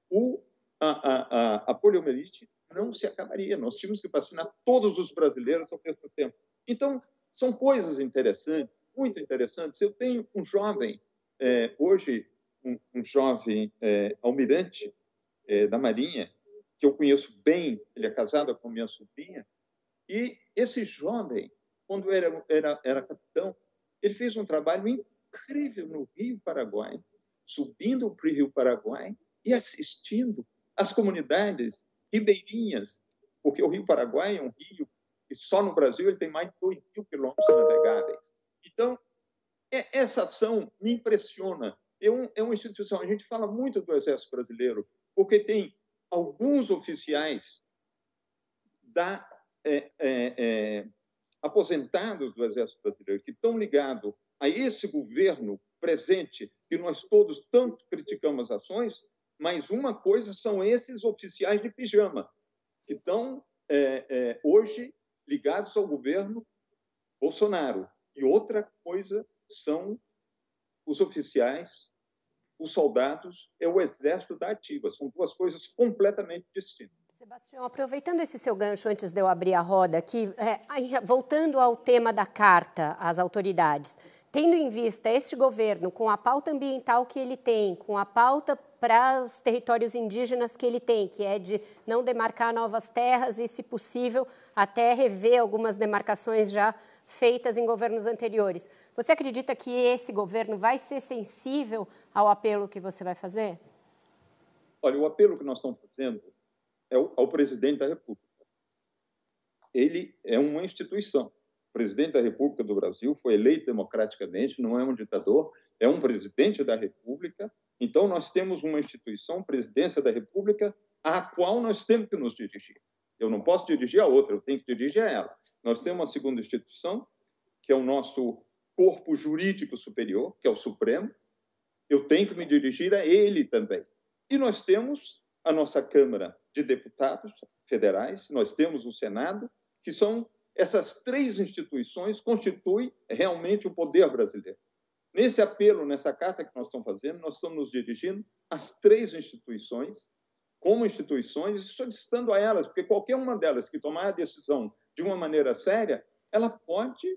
o, a, a, a, poliomielite não se acabaria. Nós tínhamos que vacinar todos os brasileiros ao mesmo tempo. Então, são coisas interessantes, muito interessantes. Eu tenho um jovem, é, hoje, um, um jovem é, almirante é, da Marinha, que eu conheço bem, ele é casado com minha sobrinha, e esse jovem quando era, era, era capitão, ele fez um trabalho incrível no Rio Paraguai, subindo para o Rio Paraguai e assistindo as comunidades ribeirinhas, porque o Rio Paraguai é um rio que só no Brasil ele tem mais de 2 mil quilômetros navegáveis. Então, é, essa ação me impressiona. É, um, é uma instituição, a gente fala muito do Exército Brasileiro, porque tem alguns oficiais da é, é, é aposentados do Exército Brasileiro que estão ligados a esse governo presente, que nós todos tanto criticamos ações, mas uma coisa são esses oficiais de pijama, que estão é, é, hoje ligados ao governo Bolsonaro. E outra coisa são os oficiais, os soldados, é o exército da ativa. São duas coisas completamente distintas. Sebastião, aproveitando esse seu gancho antes de eu abrir a roda aqui, é, voltando ao tema da carta às autoridades, tendo em vista este governo, com a pauta ambiental que ele tem, com a pauta para os territórios indígenas que ele tem, que é de não demarcar novas terras e, se possível, até rever algumas demarcações já feitas em governos anteriores. Você acredita que esse governo vai ser sensível ao apelo que você vai fazer? Olha, o apelo que nós estamos fazendo ao presidente da República. Ele é uma instituição. O presidente da República do Brasil foi eleito democraticamente, não é um ditador, é um presidente da República. Então, nós temos uma instituição, presidência da República, à qual nós temos que nos dirigir. Eu não posso dirigir a outra, eu tenho que dirigir a ela. Nós temos uma segunda instituição, que é o nosso corpo jurídico superior, que é o Supremo. Eu tenho que me dirigir a ele também. E nós temos a nossa Câmara de Deputados federais, nós temos o Senado, que são essas três instituições constituem realmente o poder brasileiro. Nesse apelo, nessa carta que nós estamos fazendo, nós estamos nos dirigindo às três instituições, como instituições, solicitando a elas, porque qualquer uma delas que tomar a decisão de uma maneira séria, ela pode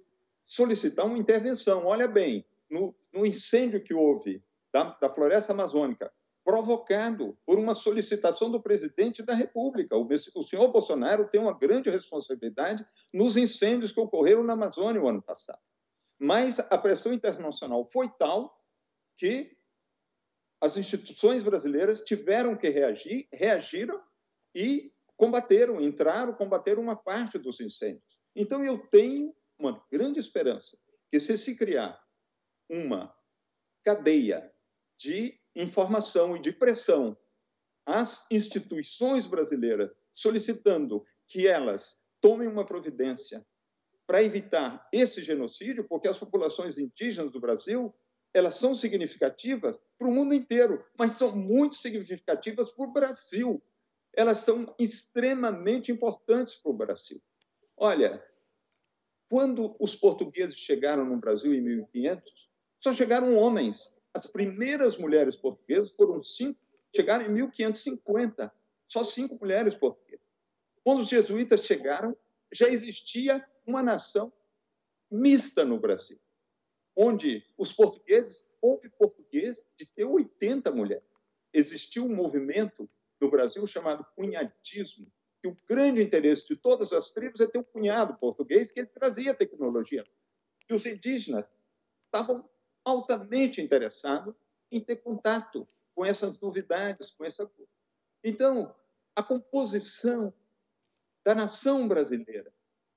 solicitar uma intervenção. Olha bem, no, no incêndio que houve da, da floresta amazônica, provocado por uma solicitação do presidente da República. O senhor Bolsonaro tem uma grande responsabilidade nos incêndios que ocorreram na Amazônia o ano passado. Mas a pressão internacional foi tal que as instituições brasileiras tiveram que reagir, reagiram e combateram, entraram, combateram uma parte dos incêndios. Então, eu tenho uma grande esperança que, se se criar uma cadeia de informação e de pressão às instituições brasileiras, solicitando que elas tomem uma providência para evitar esse genocídio, porque as populações indígenas do Brasil elas são significativas para o mundo inteiro, mas são muito significativas para o Brasil. Elas são extremamente importantes para o Brasil. Olha, quando os portugueses chegaram no Brasil em 1500, só chegaram homens. As primeiras mulheres portuguesas foram cinco, chegaram em 1550, só cinco mulheres portuguesas. Quando os jesuítas chegaram, já existia uma nação mista no Brasil onde os portugueses, houve português de ter 80 mulheres. Existiu um movimento no Brasil chamado cunhadismo, que o grande interesse de todas as tribos é ter um cunhado português que ele trazia tecnologia. E os indígenas estavam altamente interessados em ter contato com essas novidades, com essa coisa. Então, a composição da nação brasileira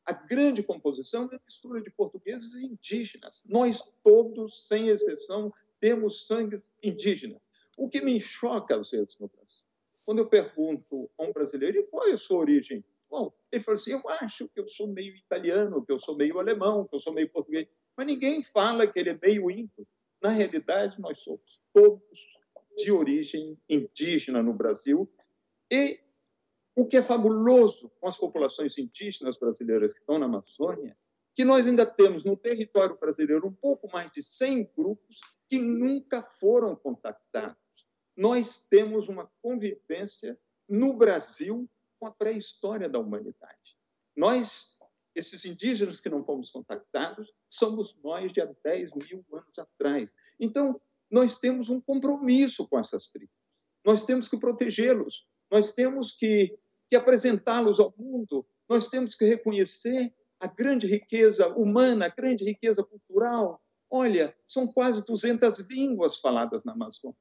a grande composição é uma mistura de portugueses e indígenas. Nós todos, sem exceção, temos sangue indígena. O que me choca às vezes no Brasil, quando eu pergunto a um brasileiro qual é a sua origem, Bom, ele fala assim: eu acho que eu sou meio italiano, que eu sou meio alemão, que eu sou meio português. Mas ninguém fala que ele é meio índio. Na realidade, nós somos todos de origem indígena no Brasil e o que é fabuloso com as populações indígenas brasileiras que estão na Amazônia, que nós ainda temos no território brasileiro um pouco mais de 100 grupos que nunca foram contactados. Nós temos uma convivência no Brasil com a pré-história da humanidade. Nós, esses indígenas que não fomos contactados, somos nós de há 10 mil anos atrás. Então, nós temos um compromisso com essas tribos. Nós temos que protegê-los. Nós temos que que apresentá-los ao mundo, nós temos que reconhecer a grande riqueza humana, a grande riqueza cultural. Olha, são quase 200 línguas faladas na Amazônia.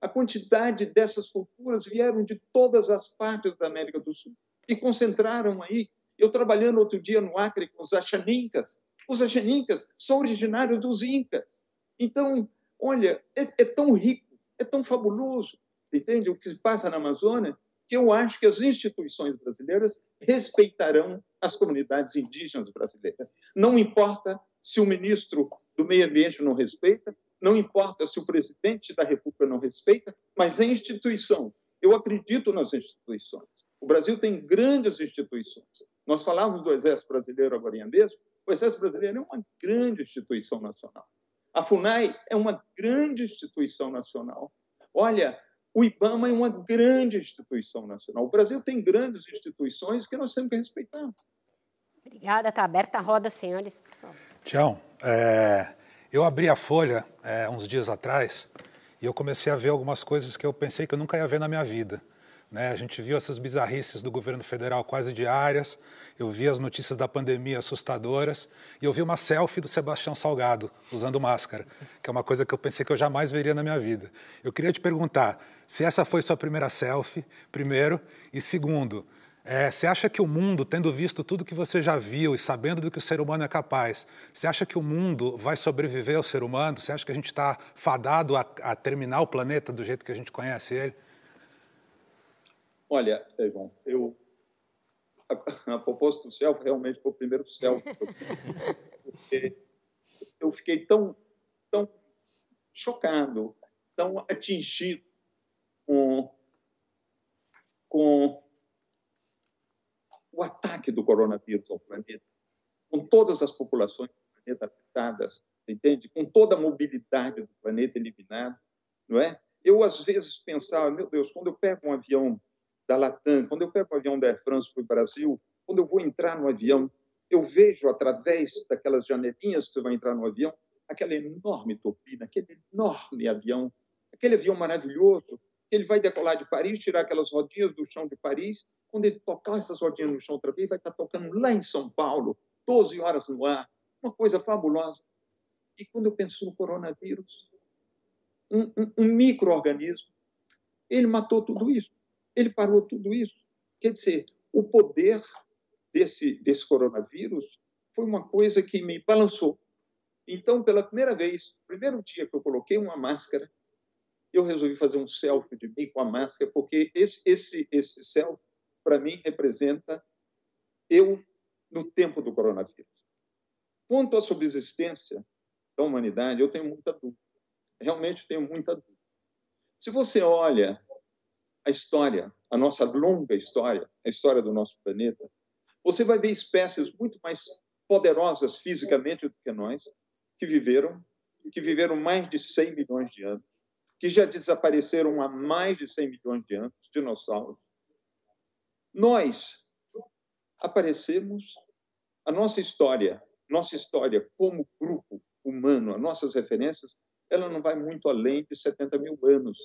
A quantidade dessas culturas vieram de todas as partes da América do Sul e concentraram aí. Eu trabalhando outro dia no Acre com os Axanincas. Os Axanincas são originários dos Incas. Então, olha, é, é tão rico, é tão fabuloso, entende? O que se passa na Amazônia que eu acho que as instituições brasileiras respeitarão as comunidades indígenas brasileiras. Não importa se o ministro do Meio Ambiente não respeita, não importa se o presidente da República não respeita, mas a instituição. Eu acredito nas instituições. O Brasil tem grandes instituições. Nós falávamos do Exército Brasileiro agora mesmo. O Exército Brasileiro é uma grande instituição nacional. A FUNAI é uma grande instituição nacional. Olha, o IBAMA é uma grande instituição nacional. O Brasil tem grandes instituições que nós temos que respeitar. Obrigada. Está aberta a roda, senhores, por favor. Tião, é, eu abri a Folha é, uns dias atrás e eu comecei a ver algumas coisas que eu pensei que eu nunca ia ver na minha vida. Né? A gente viu essas bizarrices do governo federal quase diárias, eu vi as notícias da pandemia assustadoras e eu vi uma selfie do Sebastião Salgado usando máscara, que é uma coisa que eu pensei que eu jamais veria na minha vida. Eu queria te perguntar se essa foi sua primeira selfie, primeiro, e segundo, é, você acha que o mundo, tendo visto tudo que você já viu e sabendo do que o ser humano é capaz, você acha que o mundo vai sobreviver ao ser humano? Você acha que a gente está fadado a, a terminar o planeta do jeito que a gente conhece ele? Olha, João, eu a, a propósito do selfie, realmente foi o primeiro selfie. Porque eu fiquei tão, tão chocado, tão atingido com, com o ataque do coronavírus ao planeta, com todas as populações do planeta afetadas, entende? Com toda a mobilidade do planeta eliminada, não é? Eu às vezes pensava, meu Deus, quando eu pego um avião da Latam, quando eu pego o avião da Air France para o Brasil, quando eu vou entrar no avião, eu vejo através daquelas janelinhas que você vai entrar no avião, aquela enorme turbina, aquele enorme avião, aquele avião maravilhoso, ele vai decolar de Paris, tirar aquelas rodinhas do chão de Paris, quando ele tocar essas rodinhas no chão outra vez, vai estar tocando lá em São Paulo, 12 horas no ar, uma coisa fabulosa. E quando eu penso no coronavírus, um, um, um microorganismo. Ele matou tudo isso. Ele parou tudo isso. Quer dizer, o poder desse, desse coronavírus foi uma coisa que me balançou. Então, pela primeira vez, primeiro dia que eu coloquei uma máscara, eu resolvi fazer um selfie de mim com a máscara, porque esse, esse, esse selfie, para mim, representa eu no tempo do coronavírus. Quanto à subsistência da humanidade, eu tenho muita dúvida. Realmente tenho muita dúvida. Se você olha a história, a nossa longa história, a história do nosso planeta, você vai ver espécies muito mais poderosas fisicamente do que nós, que viveram, que viveram mais de 100 milhões de anos, que já desapareceram há mais de 100 milhões de anos, dinossauros. Nós aparecemos, a nossa história, nossa história como grupo humano, as nossas referências, ela não vai muito além de 70 mil anos.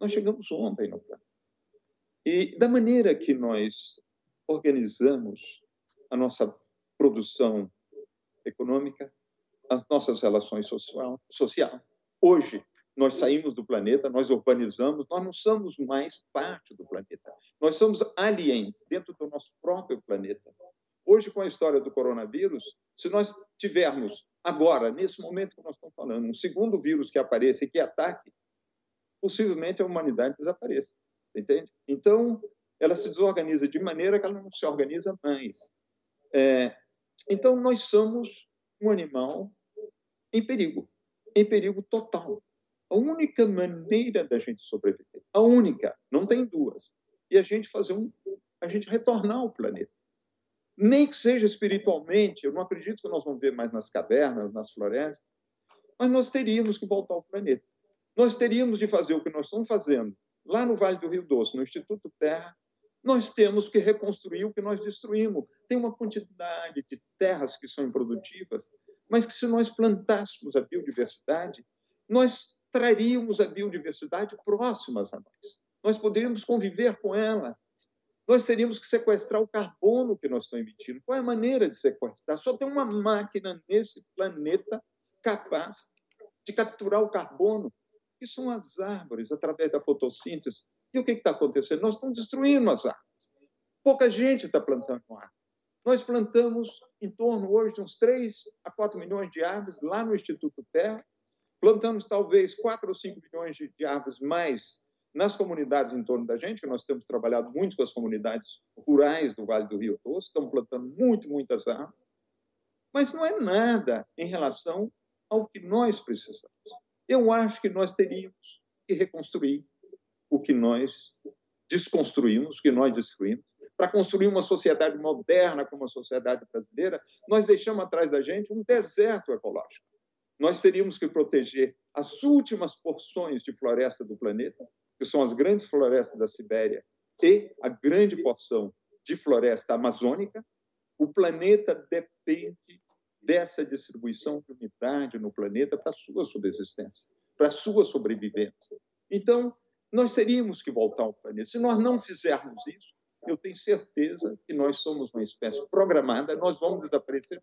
Nós chegamos ontem no plano. E da maneira que nós organizamos a nossa produção econômica, as nossas relações social, social. Hoje, nós saímos do planeta, nós urbanizamos, nós não somos mais parte do planeta. Nós somos aliens dentro do nosso próprio planeta. Hoje, com a história do coronavírus, se nós tivermos agora, nesse momento que nós estamos falando, um segundo vírus que apareça e que ataque, possivelmente a humanidade desapareça. Entende? Então, ela se desorganiza de maneira que ela não se organiza mais. É, então, nós somos um animal em perigo, em perigo total. A única maneira da gente sobreviver, a única, não tem duas, e a gente fazer um, a gente retornar ao planeta. Nem que seja espiritualmente, eu não acredito que nós vamos ver mais nas cavernas, nas florestas, mas nós teríamos que voltar ao planeta. Nós teríamos de fazer o que nós estamos fazendo lá no Vale do Rio Doce, no Instituto Terra, nós temos que reconstruir o que nós destruímos. Tem uma quantidade de terras que são improdutivas, mas que se nós plantássemos a biodiversidade, nós traríamos a biodiversidade próximas a nós. Nós poderíamos conviver com ela. Nós teríamos que sequestrar o carbono que nós estamos emitindo. Qual é a maneira de sequestrar? Só tem uma máquina nesse planeta capaz de capturar o carbono, que são as árvores, através da fotossíntese. E o que está acontecendo? Nós estamos destruindo as árvores. Pouca gente está plantando árvore. Nós plantamos em torno hoje de uns 3 a 4 milhões de árvores lá no Instituto Terra. Plantamos talvez 4 ou 5 milhões de árvores mais nas comunidades em torno da gente, que nós temos trabalhado muito com as comunidades rurais do Vale do Rio Doce, estamos plantando muito, muitas árvores. Mas não é nada em relação ao que nós precisamos. Eu acho que nós teríamos que reconstruir o que nós desconstruímos, o que nós destruímos, para construir uma sociedade moderna como a sociedade brasileira, nós deixamos atrás da gente um deserto ecológico. Nós teríamos que proteger as últimas porções de floresta do planeta, que são as grandes florestas da Sibéria e a grande porção de floresta amazônica. O planeta depende dessa distribuição de umidade no planeta para a sua subsistência, para a sua sobrevivência. Então, nós teríamos que voltar ao planeta. Se nós não fizermos isso, eu tenho certeza que nós somos uma espécie programada, nós vamos desaparecer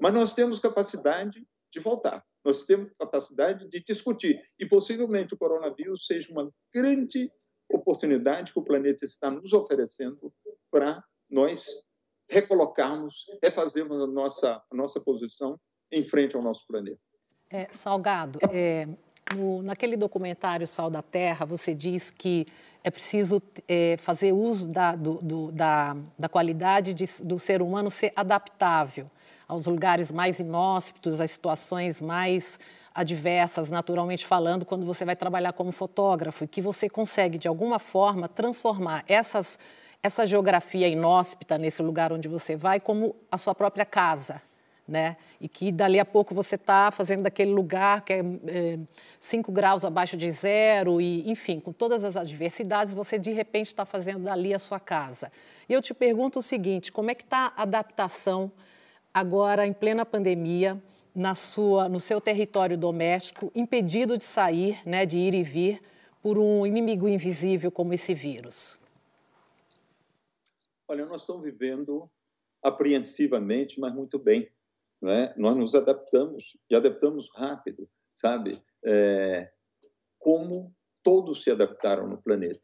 Mas nós temos capacidade de voltar, nós temos capacidade de discutir. E possivelmente o coronavírus seja uma grande oportunidade que o planeta está nos oferecendo para nós recolocarmos, refazermos a nossa, a nossa posição em frente ao nosso planeta. É, Salgado, é, no, naquele documentário Sal da Terra, você diz que é preciso é, fazer uso da, do, do, da, da qualidade de, do ser humano ser adaptável aos lugares mais inóspitos, às situações mais adversas, naturalmente falando, quando você vai trabalhar como fotógrafo, e que você consegue, de alguma forma, transformar essas, essa geografia inóspita nesse lugar onde você vai como a sua própria casa né? E que dali a pouco você está fazendo daquele lugar que é 5 é, graus abaixo de zero, e, enfim, com todas as adversidades, você de repente está fazendo dali a sua casa. E eu te pergunto o seguinte: como é que está a adaptação agora, em plena pandemia, na sua, no seu território doméstico, impedido de sair, né, de ir e vir, por um inimigo invisível como esse vírus? Olha, nós estamos vivendo apreensivamente, mas muito bem. Né? Nós nos adaptamos e adaptamos rápido, sabe? é, como todos se adaptaram no planeta.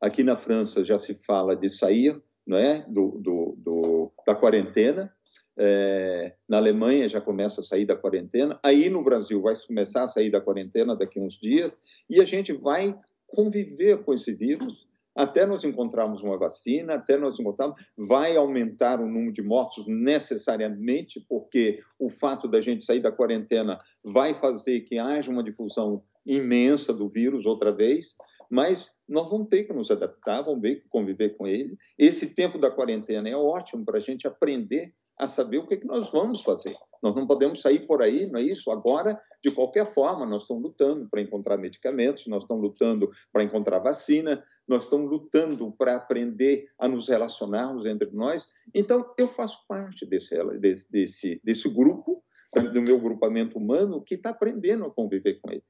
Aqui na França já se fala de sair não é, do, do, do da quarentena, é, na Alemanha já começa a sair da quarentena, aí no Brasil vai começar a sair da quarentena daqui a uns dias, e a gente vai conviver com esse vírus até nós encontrarmos uma vacina, até nós encontrarmos, vai aumentar o número de mortos necessariamente, porque o fato da gente sair da quarentena vai fazer que haja uma difusão imensa do vírus outra vez, mas nós vamos ter que nos adaptar, vamos ter que conviver com ele. Esse tempo da quarentena é ótimo para a gente aprender a saber o que, é que nós vamos fazer. Nós não podemos sair por aí, não é isso? Agora, de qualquer forma, nós estamos lutando para encontrar medicamentos, nós estamos lutando para encontrar vacina, nós estamos lutando para aprender a nos relacionarmos entre nós. Então, eu faço parte desse, desse, desse, desse grupo, do meu grupamento humano, que está aprendendo a conviver com ele.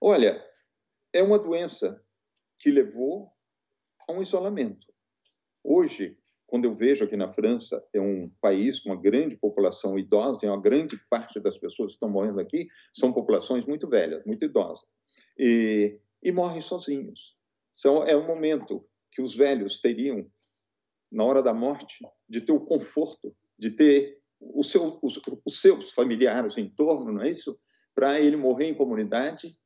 Olha, é uma doença que levou a um isolamento. Hoje, quando eu vejo aqui na França, é um país com uma grande população idosa, e uma grande parte das pessoas que estão morrendo aqui são populações muito velhas, muito idosas, e, e morrem sozinhos. É um momento que os velhos teriam, na hora da morte, de ter o conforto, de ter seu, os, os seus familiares em torno, não é isso? Para ele morrer em comunidade,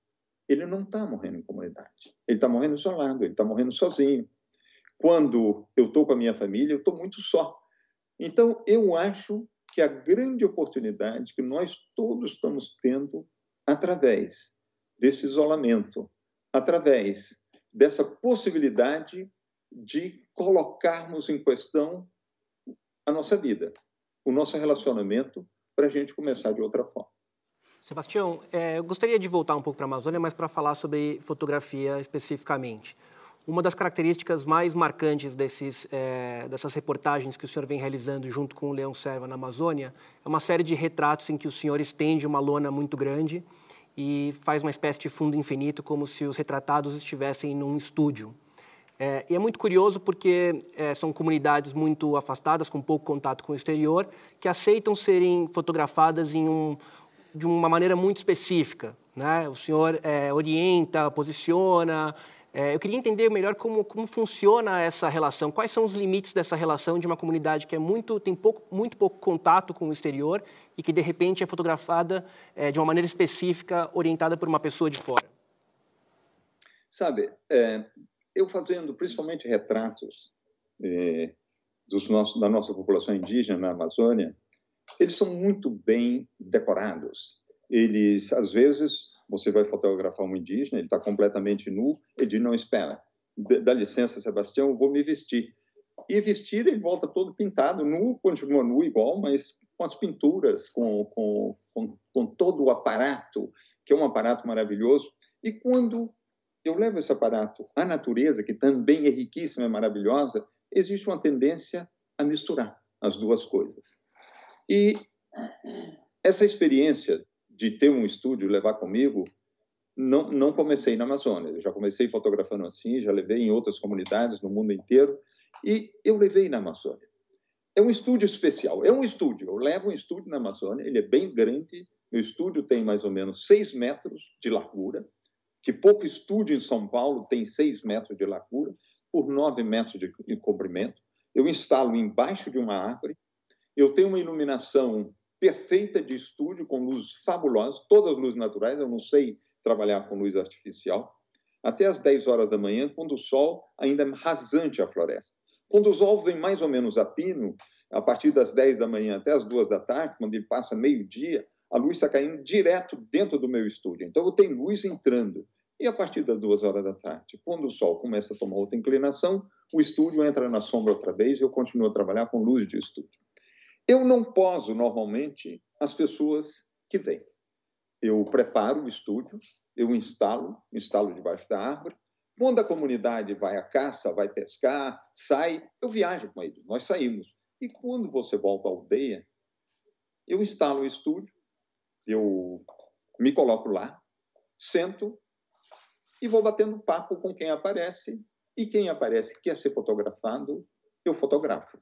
ele não está morrendo em comunidade. Ele está morrendo isolado, ele está morrendo sozinho quando eu estou com a minha família, eu estou muito só. Então, eu acho que a grande oportunidade que nós todos estamos tendo através desse isolamento, através dessa possibilidade de colocarmos em questão a nossa vida, o nosso relacionamento, para a gente começar de outra forma. Sebastião, é, eu gostaria de voltar um pouco para a Amazônia, mas para falar sobre fotografia especificamente. Uma das características mais marcantes desses, é, dessas reportagens que o senhor vem realizando junto com o Leão Serva na Amazônia é uma série de retratos em que o senhor estende uma lona muito grande e faz uma espécie de fundo infinito, como se os retratados estivessem num estúdio. É, e é muito curioso porque é, são comunidades muito afastadas, com pouco contato com o exterior, que aceitam serem fotografadas em um, de uma maneira muito específica. Né? O senhor é, orienta, posiciona, é, eu queria entender melhor como, como funciona essa relação, quais são os limites dessa relação de uma comunidade que é muito, tem pouco, muito pouco contato com o exterior e que, de repente, é fotografada é, de uma maneira específica, orientada por uma pessoa de fora. Sabe, é, eu fazendo principalmente retratos é, dos da nossa população indígena na Amazônia, eles são muito bem decorados. Eles, às vezes, você vai fotografar um indígena, ele está completamente nu, ele não espera. Dá licença, Sebastião, vou me vestir. E vestir, ele volta todo pintado, nu, continua nu igual, mas com as pinturas, com, com, com, com todo o aparato, que é um aparato maravilhoso. E quando eu levo esse aparato à natureza, que também é riquíssima e maravilhosa, existe uma tendência a misturar as duas coisas. E essa experiência de ter um estúdio levar comigo, não, não comecei na Amazônia. Eu já comecei fotografando assim, já levei em outras comunidades no mundo inteiro e eu levei na Amazônia. É um estúdio especial, é um estúdio. Eu levo um estúdio na Amazônia, ele é bem grande. Meu estúdio tem mais ou menos seis metros de largura, que pouco estúdio em São Paulo tem seis metros de largura por nove metros de, de comprimento. Eu instalo embaixo de uma árvore. Eu tenho uma iluminação perfeita de estúdio, com luz fabulosa, todas luzes naturais, eu não sei trabalhar com luz artificial, até às 10 horas da manhã, quando o sol ainda é rasante a floresta. Quando o sol vem mais ou menos a pino, a partir das 10 da manhã até as 2 da tarde, quando ele passa meio-dia, a luz está caindo direto dentro do meu estúdio. Então, eu tenho luz entrando. E a partir das 2 horas da tarde, quando o sol começa a tomar outra inclinação, o estúdio entra na sombra outra vez e eu continuo a trabalhar com luz de estúdio. Eu não poso normalmente as pessoas que vêm. Eu preparo o estúdio, eu instalo, instalo debaixo da árvore. Quando a comunidade vai à caça, vai pescar, sai, eu viajo com eles, nós saímos. E quando você volta à aldeia, eu instalo o estúdio, eu me coloco lá, sento e vou batendo papo com quem aparece. E quem aparece quer ser fotografado, eu fotografo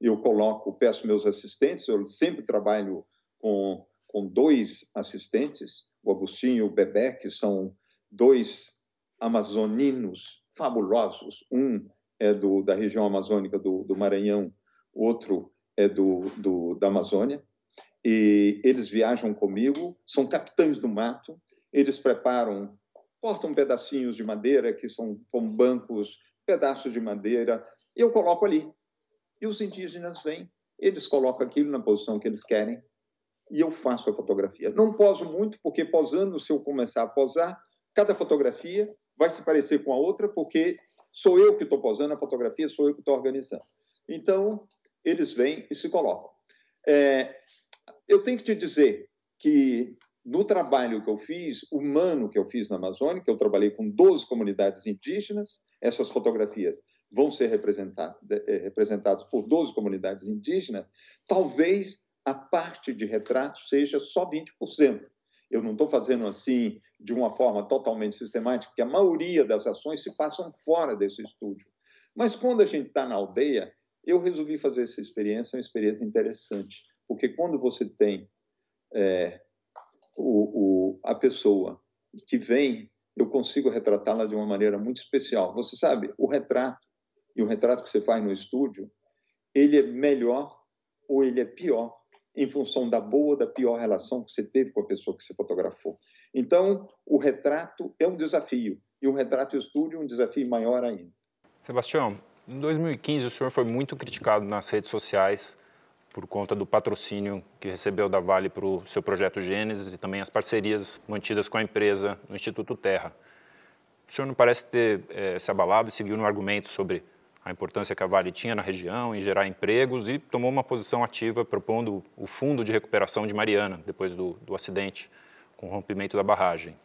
eu coloco, peço meus assistentes, eu sempre trabalho com, com dois assistentes, o Agostinho e o Bebé, que são dois amazoninos fabulosos. Um é do, da região amazônica do, do Maranhão, outro é do, do, da Amazônia. E eles viajam comigo, são capitães do mato, eles preparam, cortam pedacinhos de madeira, que são como bancos, pedaços de madeira, eu coloco ali. E os indígenas vêm, eles colocam aquilo na posição que eles querem, e eu faço a fotografia. Não poso muito, porque posando, se eu começar a posar, cada fotografia vai se parecer com a outra, porque sou eu que estou posando a fotografia, sou eu que estou organizando. Então, eles vêm e se colocam. É, eu tenho que te dizer que no trabalho que eu fiz, humano que eu fiz na Amazônia, que eu trabalhei com 12 comunidades indígenas, essas fotografias vão ser é, representadas por 12 comunidades indígenas, talvez a parte de retrato seja só 20%. Eu não estou fazendo assim de uma forma totalmente sistemática, porque a maioria das ações se passam fora desse estúdio. Mas quando a gente está na aldeia, eu resolvi fazer essa experiência, uma experiência interessante, porque quando você tem é, o, o, a pessoa que vem, eu consigo retratá-la de uma maneira muito especial. Você sabe, o retrato e o retrato que você faz no estúdio, ele é melhor ou ele é pior em função da boa ou da pior relação que você teve com a pessoa que você fotografou. Então, o retrato é um desafio, e o retrato e o estúdio é um desafio maior ainda. Sebastião, em 2015 o senhor foi muito criticado nas redes sociais por conta do patrocínio que recebeu da Vale para o seu projeto Gênesis e também as parcerias mantidas com a empresa no Instituto Terra. O senhor não parece ter é, se abalado e seguiu no argumento sobre a importância que a Vale tinha na região em gerar empregos e tomou uma posição ativa propondo o fundo de recuperação de Mariana, depois do, do acidente com o rompimento da barragem.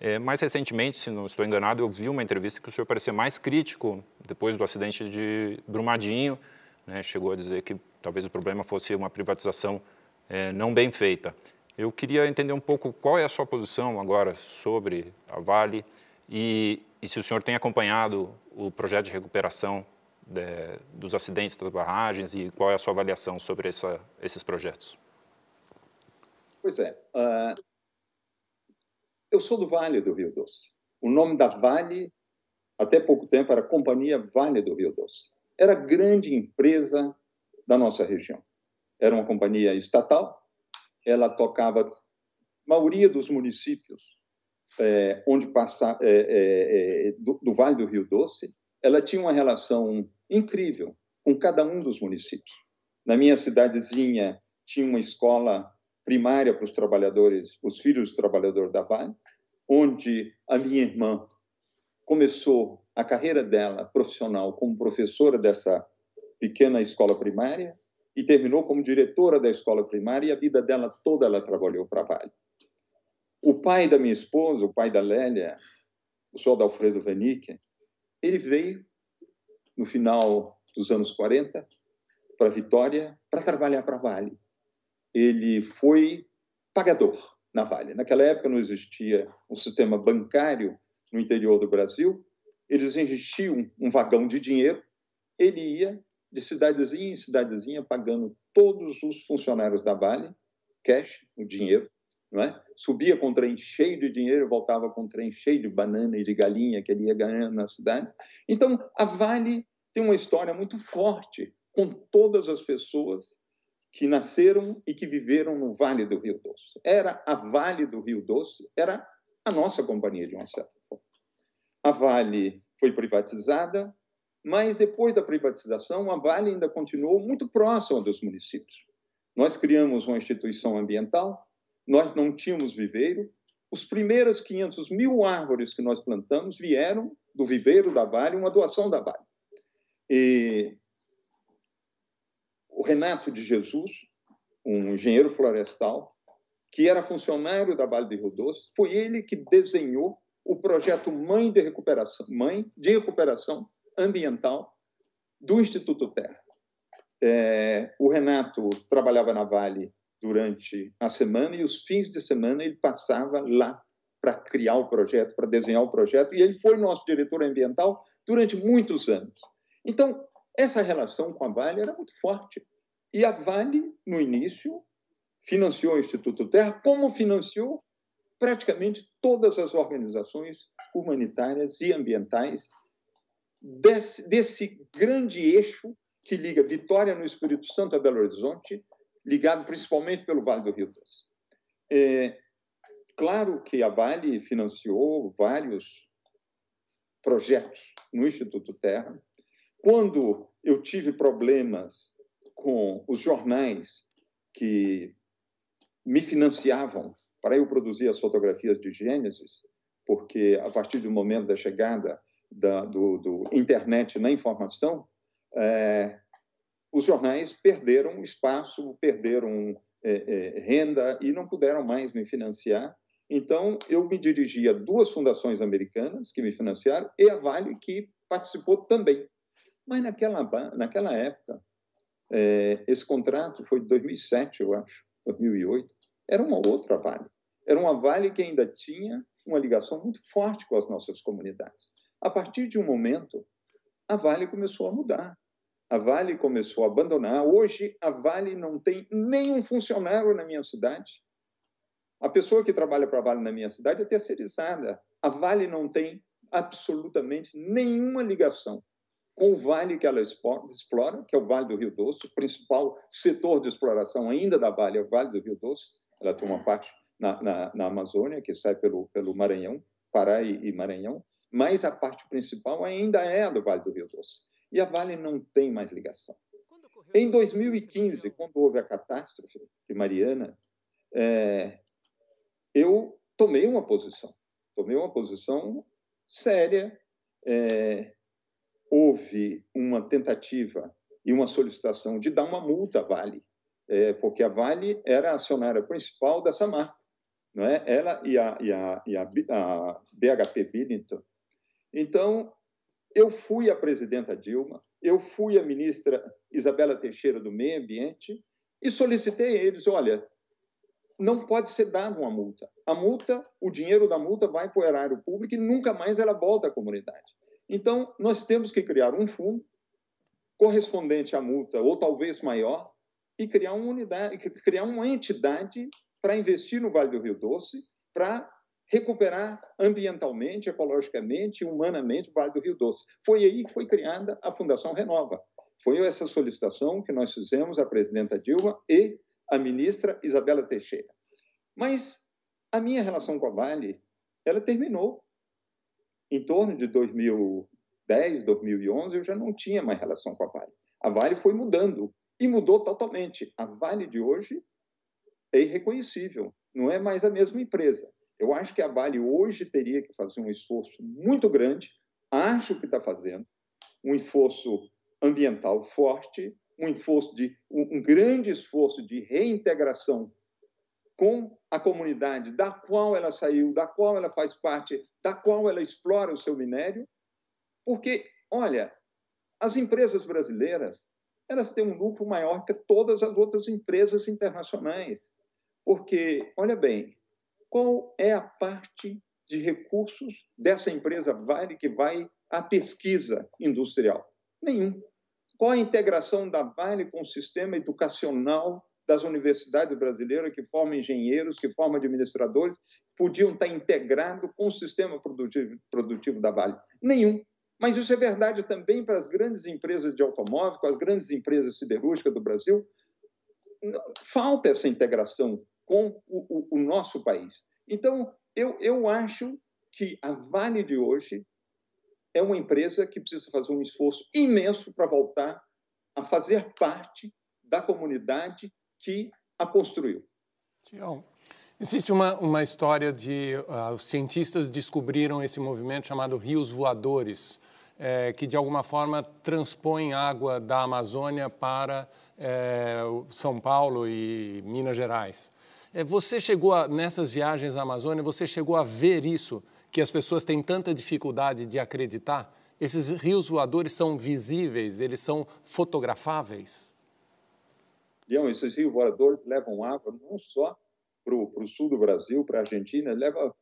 É, mais recentemente, se não estou enganado, eu vi uma entrevista que o senhor parecia mais crítico depois do acidente de Brumadinho, né, chegou a dizer que talvez o problema fosse uma privatização é, não bem feita. Eu queria entender um pouco qual é a sua posição agora sobre a Vale e, e se o senhor tem acompanhado o projeto de recuperação de, dos acidentes das barragens e qual é a sua avaliação sobre essa, esses projetos? Pois é. Uh, eu sou do Vale do Rio Doce. O nome da Vale, até pouco tempo, era Companhia Vale do Rio Doce. Era grande empresa da nossa região. Era uma companhia estatal. Ela tocava a maioria dos municípios é, onde passa, é, é, do, do Vale do Rio Doce. Ela tinha uma relação incrível com cada um dos municípios. Na minha cidadezinha tinha uma escola primária para os trabalhadores, os filhos do trabalhador da Vale, onde a minha irmã começou a carreira dela profissional como professora dessa pequena escola primária e terminou como diretora da escola primária e a vida dela toda ela trabalhou para a Vale. O pai da minha esposa, o pai da Lélia, o senhor Alfredo Venique, ele veio no final dos anos 40 para Vitória para trabalhar para a Vale. Ele foi pagador na Vale. Naquela época não existia um sistema bancário no interior do Brasil. Eles investiam um vagão de dinheiro. Ele ia de cidadezinha em cidadezinha pagando todos os funcionários da Vale cash, o dinheiro, não é? Subia com um trem cheio de dinheiro, voltava com um trem cheio de banana e de galinha que ele ia ganhando nas cidades. Então, a Vale tem uma história muito forte com todas as pessoas que nasceram e que viveram no Vale do Rio Doce. Era a Vale do Rio Doce, era a nossa companhia, de uma certa forma. A Vale foi privatizada, mas depois da privatização, a Vale ainda continuou muito próxima dos municípios. Nós criamos uma instituição ambiental, nós não tínhamos viveiro. Os primeiros 500 mil árvores que nós plantamos vieram do viveiro da Vale, uma doação da Vale. E o Renato de Jesus, um engenheiro florestal, que era funcionário da Vale de Rio Doce, foi ele que desenhou o projeto Mãe de Recuperação, Mãe de Recuperação Ambiental do Instituto Terra. É, o Renato trabalhava na Vale durante a semana e os fins de semana ele passava lá para criar o projeto, para desenhar o projeto, e ele foi nosso diretor ambiental durante muitos anos. Então, essa relação com a Vale era muito forte. E a Vale, no início, financiou o Instituto Terra, como financiou praticamente todas as organizações humanitárias e ambientais desse, desse grande eixo que liga Vitória, no Espírito Santo, a Belo Horizonte, ligado principalmente pelo Vale do Rio Doce. É, claro que a Vale financiou vários projetos no Instituto Terra. Quando eu tive problemas com os jornais que me financiavam para eu produzir as fotografias de Gênesis, porque a partir do momento da chegada da do, do, internet na informação, é, os jornais perderam espaço, perderam é, é, renda e não puderam mais me financiar. Então, eu me dirigi a duas fundações americanas que me financiaram e a Vale, que participou também. Mas naquela, naquela época, é, esse contrato foi de 2007, eu acho, 2008, era uma outra Vale. Era uma Vale que ainda tinha uma ligação muito forte com as nossas comunidades. A partir de um momento, a Vale começou a mudar. A Vale começou a abandonar. Hoje, a Vale não tem nenhum funcionário na minha cidade. A pessoa que trabalha para a Vale na minha cidade é terceirizada. A Vale não tem absolutamente nenhuma ligação com o vale que ela explora, que é o Vale do Rio Doce. O principal setor de exploração ainda da Vale é o Vale do Rio Doce. Ela tem uma parte na, na, na Amazônia, que sai pelo, pelo Maranhão, Pará e, e Maranhão, mas a parte principal ainda é a do Vale do Rio Doce. E a Vale não tem mais ligação. Em 2015, quando houve a catástrofe de Mariana, é, eu tomei uma posição, tomei uma posição séria. É, houve uma tentativa e uma solicitação de dar uma multa à Vale, é, porque a Vale era a acionária principal dessa marca, não é? Ela e a, e a, e a, a BHP Billington. Então, eu fui a presidenta Dilma, eu fui a ministra Isabela Teixeira do Meio Ambiente e solicitei a eles, olha, não pode ser dada uma multa. A multa, o dinheiro da multa vai para o erário público e nunca mais ela volta à comunidade. Então, nós temos que criar um fundo correspondente à multa, ou talvez maior, e criar uma unidade, criar uma entidade para investir no Vale do Rio Doce, para recuperar ambientalmente, ecologicamente, humanamente o Vale do Rio Doce. Foi aí que foi criada a Fundação Renova. Foi essa solicitação que nós fizemos à presidenta Dilma e à ministra Isabela Teixeira. Mas a minha relação com a Vale, ela terminou. Em torno de 2010, 2011, eu já não tinha mais relação com a Vale. A Vale foi mudando e mudou totalmente. A Vale de hoje é irreconhecível, não é mais a mesma empresa. Eu acho que a Vale hoje teria que fazer um esforço muito grande, acho que está fazendo, um esforço ambiental forte, um esforço de um, grande esforço de reintegração com a comunidade da qual ela saiu, da qual ela faz parte, da qual ela explora o seu minério, porque olha, as empresas brasileiras elas têm um lucro maior que todas as outras empresas internacionais, porque olha bem, qual é a parte de recursos dessa empresa Vale que vai à pesquisa industrial? Nenhum. Qual a integração da Vale com o sistema educacional das universidades brasileiras que formam engenheiros, que formam administradores, podiam estar integrados com o sistema produtivo, produtivo da Vale? Nenhum. Mas isso é verdade também para as grandes empresas de automóvel, com as grandes empresas siderúrgicas do Brasil. Falta essa integração com o, o, o nosso país. Então, eu, eu acho que a Vale de hoje é uma empresa que precisa fazer um esforço imenso para voltar a fazer parte da comunidade que a construiu. Tião, existe uma, uma história de uh, os cientistas descobriram esse movimento chamado rios voadores, é, que de alguma forma transpõem água da Amazônia para é, São Paulo e Minas Gerais. É, você chegou a, nessas viagens à Amazônia, você chegou a ver isso, que as pessoas têm tanta dificuldade de acreditar? Esses rios voadores são visíveis, eles são fotografáveis? Leão, esses rios voadores levam água não só para o sul do Brasil, para a Argentina, leva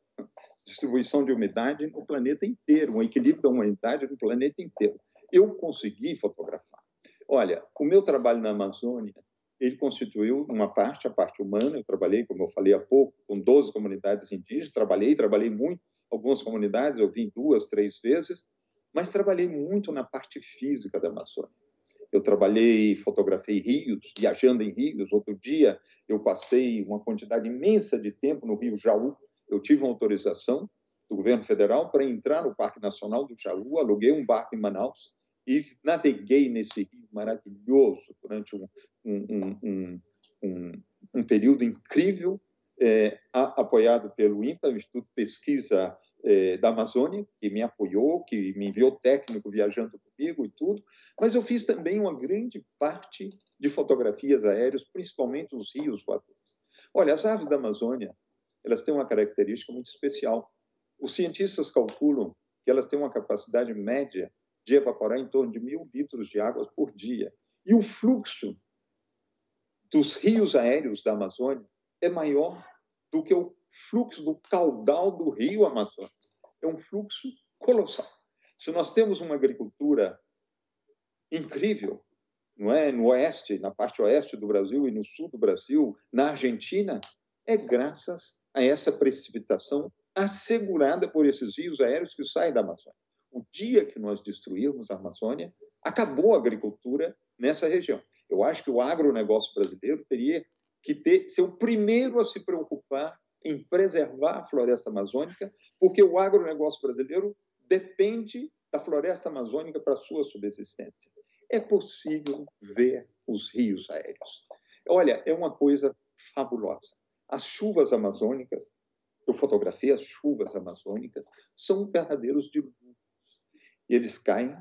distribuição de umidade no planeta inteiro, um equilíbrio da umidade no planeta inteiro. Eu consegui fotografar. Olha, o meu trabalho na Amazônia ele constituiu uma parte, a parte humana. Eu trabalhei, como eu falei há pouco, com 12 comunidades indígenas. Trabalhei, trabalhei muito. Algumas comunidades eu vim duas, três vezes, mas trabalhei muito na parte física da Amazônia. Eu trabalhei, fotografei rios, viajando em rios. Outro dia eu passei uma quantidade imensa de tempo no Rio Jaú. Eu tive uma autorização do governo federal para entrar no Parque Nacional do Jaú, aluguei um barco em Manaus e naveguei nesse rio maravilhoso durante um, um, um, um, período incrível, é, a, apoiado pelo INPA, o Instituto de Pesquisa é, da Amazônia, que me apoiou, que me enviou técnico viajando comigo e tudo, mas eu fiz também uma grande parte de fotografias aéreas, principalmente os rios voadores. Olha, as aves da Amazônia, elas têm uma característica muito especial. Os cientistas calculam que elas têm uma capacidade média de evaporar em torno de mil litros de água por dia. E o fluxo dos rios aéreos da Amazônia é maior do que o fluxo do caudal do rio Amazonas. É um fluxo colossal. Se nós temos uma agricultura incrível, não é, no oeste, na parte oeste do Brasil e no sul do Brasil, na Argentina, é graças a essa precipitação assegurada por esses rios aéreos que saem da Amazônia o dia que nós destruirmos a Amazônia, acabou a agricultura nessa região. Eu acho que o agronegócio brasileiro teria que ter, ser o primeiro a se preocupar em preservar a floresta amazônica, porque o agronegócio brasileiro depende da floresta amazônica para sua subsistência. É possível ver os rios aéreos. Olha, é uma coisa fabulosa. As chuvas amazônicas, eu fotografei as chuvas amazônicas, são verdadeiros e eles caem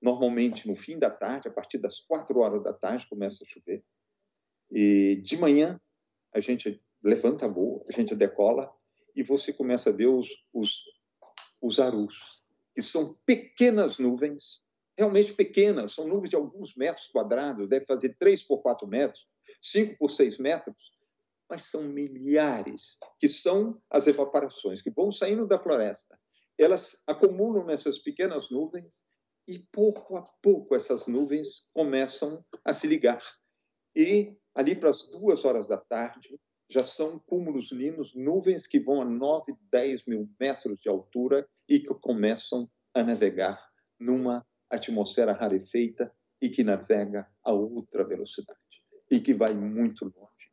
normalmente no fim da tarde, a partir das quatro horas da tarde começa a chover. E de manhã a gente levanta a boa, a gente decola e você começa a ver os, os, os arus, que são pequenas nuvens, realmente pequenas, são nuvens de alguns metros quadrados, deve fazer 3 por 4 metros, 5 por 6 metros, mas são milhares, que são as evaporações que vão saindo da floresta elas acumulam nessas pequenas nuvens e pouco a pouco essas nuvens começam a se ligar. E ali para as duas horas da tarde já são cúmulos ninos, nuvens que vão a 9, 10 mil metros de altura e que começam a navegar numa atmosfera rarefeita e que navega a outra velocidade e que vai muito longe.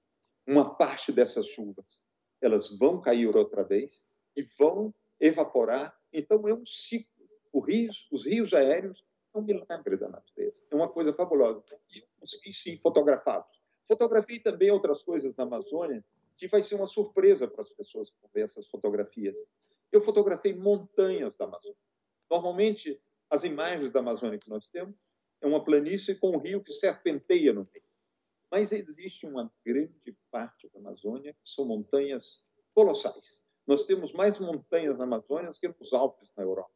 Uma parte dessas chuvas elas vão cair outra vez e vão evaporar. Então, é um ciclo. Os rios aéreos é um milagre da natureza. É uma coisa fabulosa. E eu consegui, sim, fotografá-los. Fotografei também outras coisas na Amazônia que vai ser uma surpresa para as pessoas que ver essas fotografias. Eu fotografei montanhas da Amazônia. Normalmente, as imagens da Amazônia que nós temos é uma planície com um rio que serpenteia no meio. Mas existe uma grande parte da Amazônia que são montanhas colossais. Nós temos mais montanhas na Amazônia que nos Alpes na Europa.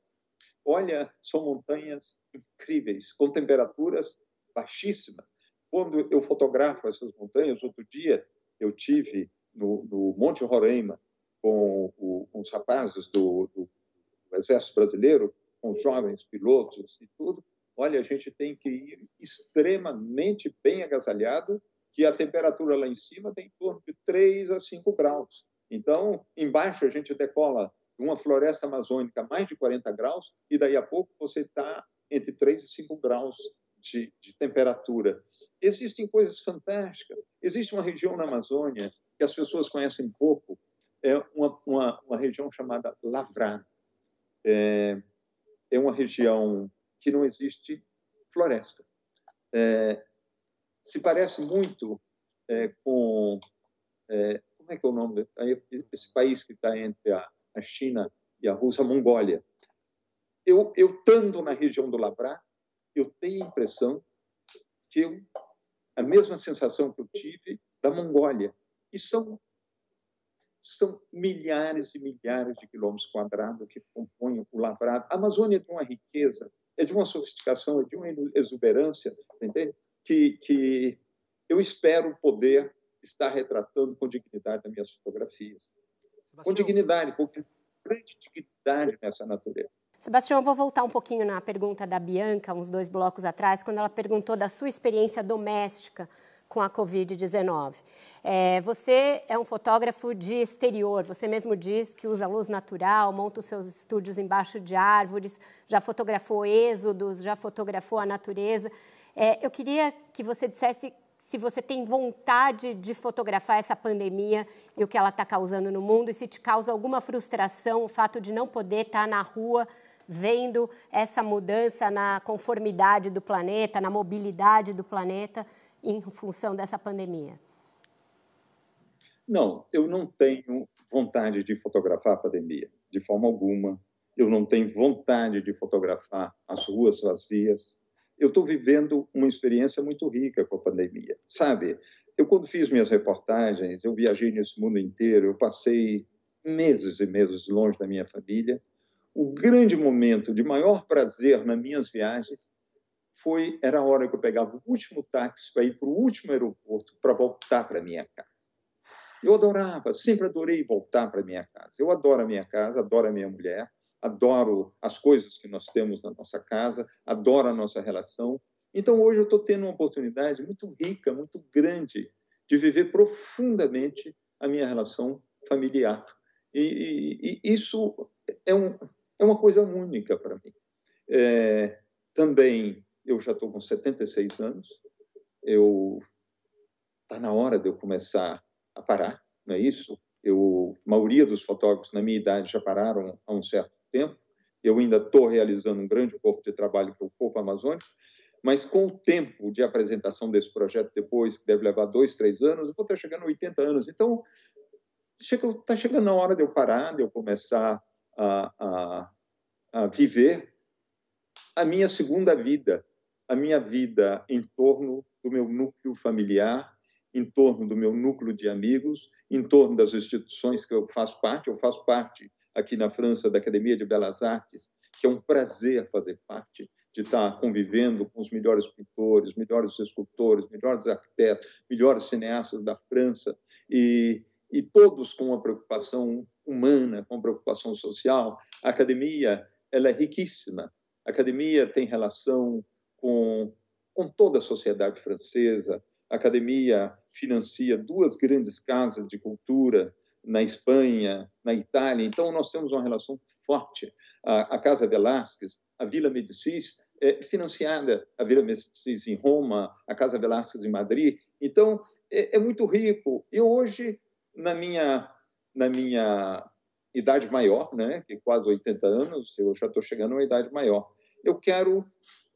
Olha, são montanhas incríveis, com temperaturas baixíssimas. Quando eu fotografo essas montanhas, outro dia eu tive no, no Monte Roraima com, o, com os rapazes do, do, do Exército Brasileiro, com os jovens pilotos e tudo. Olha, a gente tem que ir extremamente bem agasalhado, que a temperatura lá em cima tem em torno de 3 a 5 graus. Então, embaixo a gente decola uma floresta amazônica a mais de 40 graus e daí a pouco você está entre 3 e 5 graus de, de, temperatura. Existem coisas fantásticas. Existe uma região na Amazônia que as pessoas conhecem pouco, é uma, uma, uma região chamada Lavrada. É, é, uma região que não existe floresta. É, se parece muito é, com é, como é que é o nome? Esse país que está entre a, a China e a Rússia, a Mongólia. Eu, eu estando na região do Labrá, eu tenho a impressão que eu, a mesma sensação que eu tive da Mongólia. E são, são milhares e milhares de quilômetros quadrados que compõem o lavrado. A Amazônia é de uma riqueza, é de uma sofisticação, é de uma exuberância, entende? Que, que eu espero poder estar retratando com dignidade nas minhas fotografias. Com dignidade, porque grande dignidade nessa natureza. Sebastião, eu vou voltar um pouquinho na pergunta da Bianca, uns dois blocos atrás, quando ela perguntou da sua experiência doméstica com a Covid-19. É, você é um fotógrafo de exterior, você mesmo diz que usa luz natural, monta os seus estúdios embaixo de árvores, já fotografou êxodos, já fotografou a natureza. É, eu queria que você dissesse se você tem vontade de fotografar essa pandemia e o que ela está causando no mundo, e se te causa alguma frustração o fato de não poder estar tá na rua vendo essa mudança na conformidade do planeta, na mobilidade do planeta em função dessa pandemia? Não, eu não tenho vontade de fotografar a pandemia, de forma alguma. Eu não tenho vontade de fotografar as ruas vazias. Eu estou vivendo uma experiência muito rica com a pandemia. Sabe, eu quando fiz minhas reportagens, eu viajei nesse mundo inteiro, eu passei meses e meses longe da minha família. O grande momento de maior prazer nas minhas viagens foi era a hora que eu pegava o último táxi para ir para o último aeroporto para voltar para minha casa. Eu adorava, sempre adorei voltar para minha casa. Eu adoro a minha casa, adoro a minha mulher, adoro as coisas que nós temos na nossa casa, adoro a nossa relação. Então hoje eu estou tendo uma oportunidade muito rica, muito grande de viver profundamente a minha relação familiar. E, e, e isso é, um, é uma coisa única para mim. É, também eu já estou com 76 anos, eu está na hora de eu começar a parar, não é isso? Eu, a maioria dos fotógrafos na minha idade já pararam há um certo tempo. Eu ainda estou realizando um grande corpo de trabalho que é o Corpo Amazônico, mas com o tempo de apresentação desse projeto depois, que deve levar dois, três anos, eu vou estar chegando a 80 anos. Então, está chegando a hora de eu parar, de eu começar a, a, a viver a minha segunda vida, a minha vida em torno do meu núcleo familiar, em torno do meu núcleo de amigos, em torno das instituições que eu faço parte. Eu faço parte aqui na França da Academia de Belas Artes, que é um prazer fazer parte de estar convivendo com os melhores pintores, melhores escultores, melhores arquitetos, melhores cineastas da França e, e todos com uma preocupação humana, com uma preocupação social. A academia ela é riquíssima. A academia tem relação com, com toda a sociedade francesa. A academia financia duas grandes casas de cultura na Espanha, na Itália. Então, nós temos uma relação forte. A, a Casa Velázquez, a Vila Medicis, é financiada, a Vila Medicis em Roma, a Casa Velázquez em Madrid. Então, é, é muito rico. E hoje, na minha, na minha idade maior, né, que é quase 80 anos, eu já estou chegando a uma idade maior, eu quero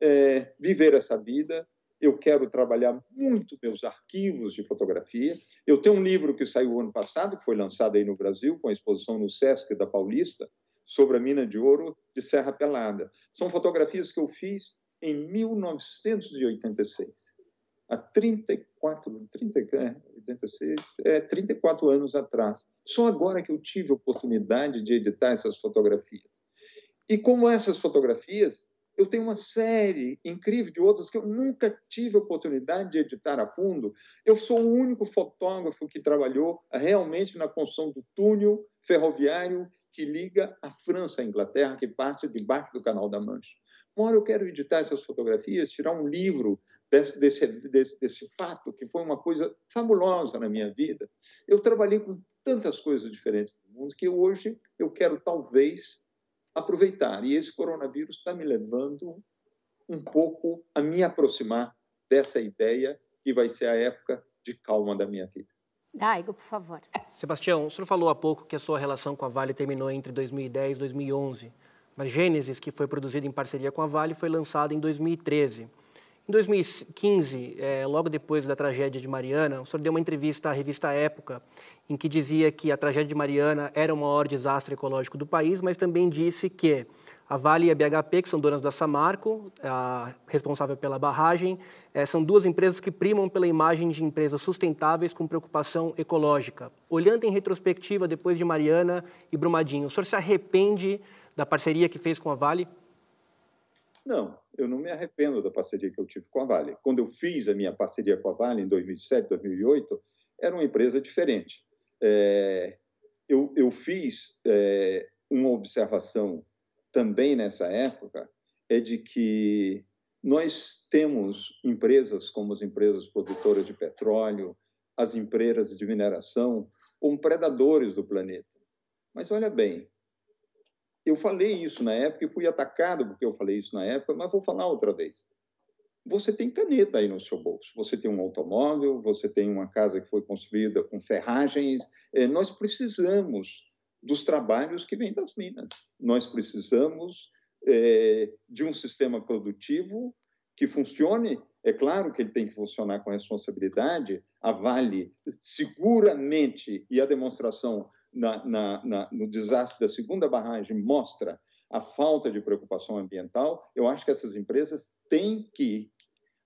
é, viver essa vida, eu quero trabalhar muito meus arquivos de fotografia. Eu tenho um livro que saiu ano passado, que foi lançado aí no Brasil, com a exposição no Sesc da Paulista, sobre a mina de ouro de Serra Pelada. São fotografias que eu fiz em 1986, há 34, 30, 86, é, 34 anos atrás. Só agora que eu tive a oportunidade de editar essas fotografias. E como essas fotografias eu tenho uma série incrível de outras que eu nunca tive oportunidade de editar a fundo. Eu sou o único fotógrafo que trabalhou realmente na construção do túnel ferroviário que liga a França à Inglaterra, que parte debaixo do Canal da Mancha. Uma hora eu quero editar essas fotografias, tirar um livro desse, desse, desse, desse fato, que foi uma coisa fabulosa na minha vida. Eu trabalhei com tantas coisas diferentes do mundo que hoje eu quero, talvez, aproveitar. E esse coronavírus está me levando um pouco a me aproximar dessa ideia que vai ser a época de calma da minha vida. Daigo, por favor. Sebastião, o senhor falou há pouco que a sua relação com a Vale terminou entre 2010 e 2011. Mas Gênesis, que foi produzido em parceria com a Vale, foi lançado em 2013. Em 2015, é, logo depois da tragédia de Mariana, o senhor deu uma entrevista à revista Época, em que dizia que a tragédia de Mariana era o maior desastre ecológico do país, mas também disse que a Vale e a BHP, que são donas da Samarco, a responsável pela barragem, é, são duas empresas que primam pela imagem de empresas sustentáveis com preocupação ecológica. Olhando em retrospectiva, depois de Mariana e Brumadinho, o senhor se arrepende da parceria que fez com a Vale? Não, eu não me arrependo da parceria que eu tive com a Vale. Quando eu fiz a minha parceria com a Vale em 2007, 2008, era uma empresa diferente. É, eu, eu, fiz é, uma observação também nessa época é de que nós temos empresas como as empresas produtoras de petróleo, as empresas de mineração, como predadores do planeta. Mas olha bem, eu falei isso na época e fui atacado porque eu falei isso na época, mas vou falar outra vez. Você tem caneta aí no seu bolso, você tem um automóvel, você tem uma casa que foi construída com ferragens. É, nós precisamos dos trabalhos que vêm das minas. Nós precisamos é, de um sistema produtivo que funcione. É claro que ele tem que funcionar com responsabilidade. A Vale, seguramente, e a demonstração na, na, na, no desastre da segunda barragem mostra a falta de preocupação ambiental. Eu acho que essas empresas têm que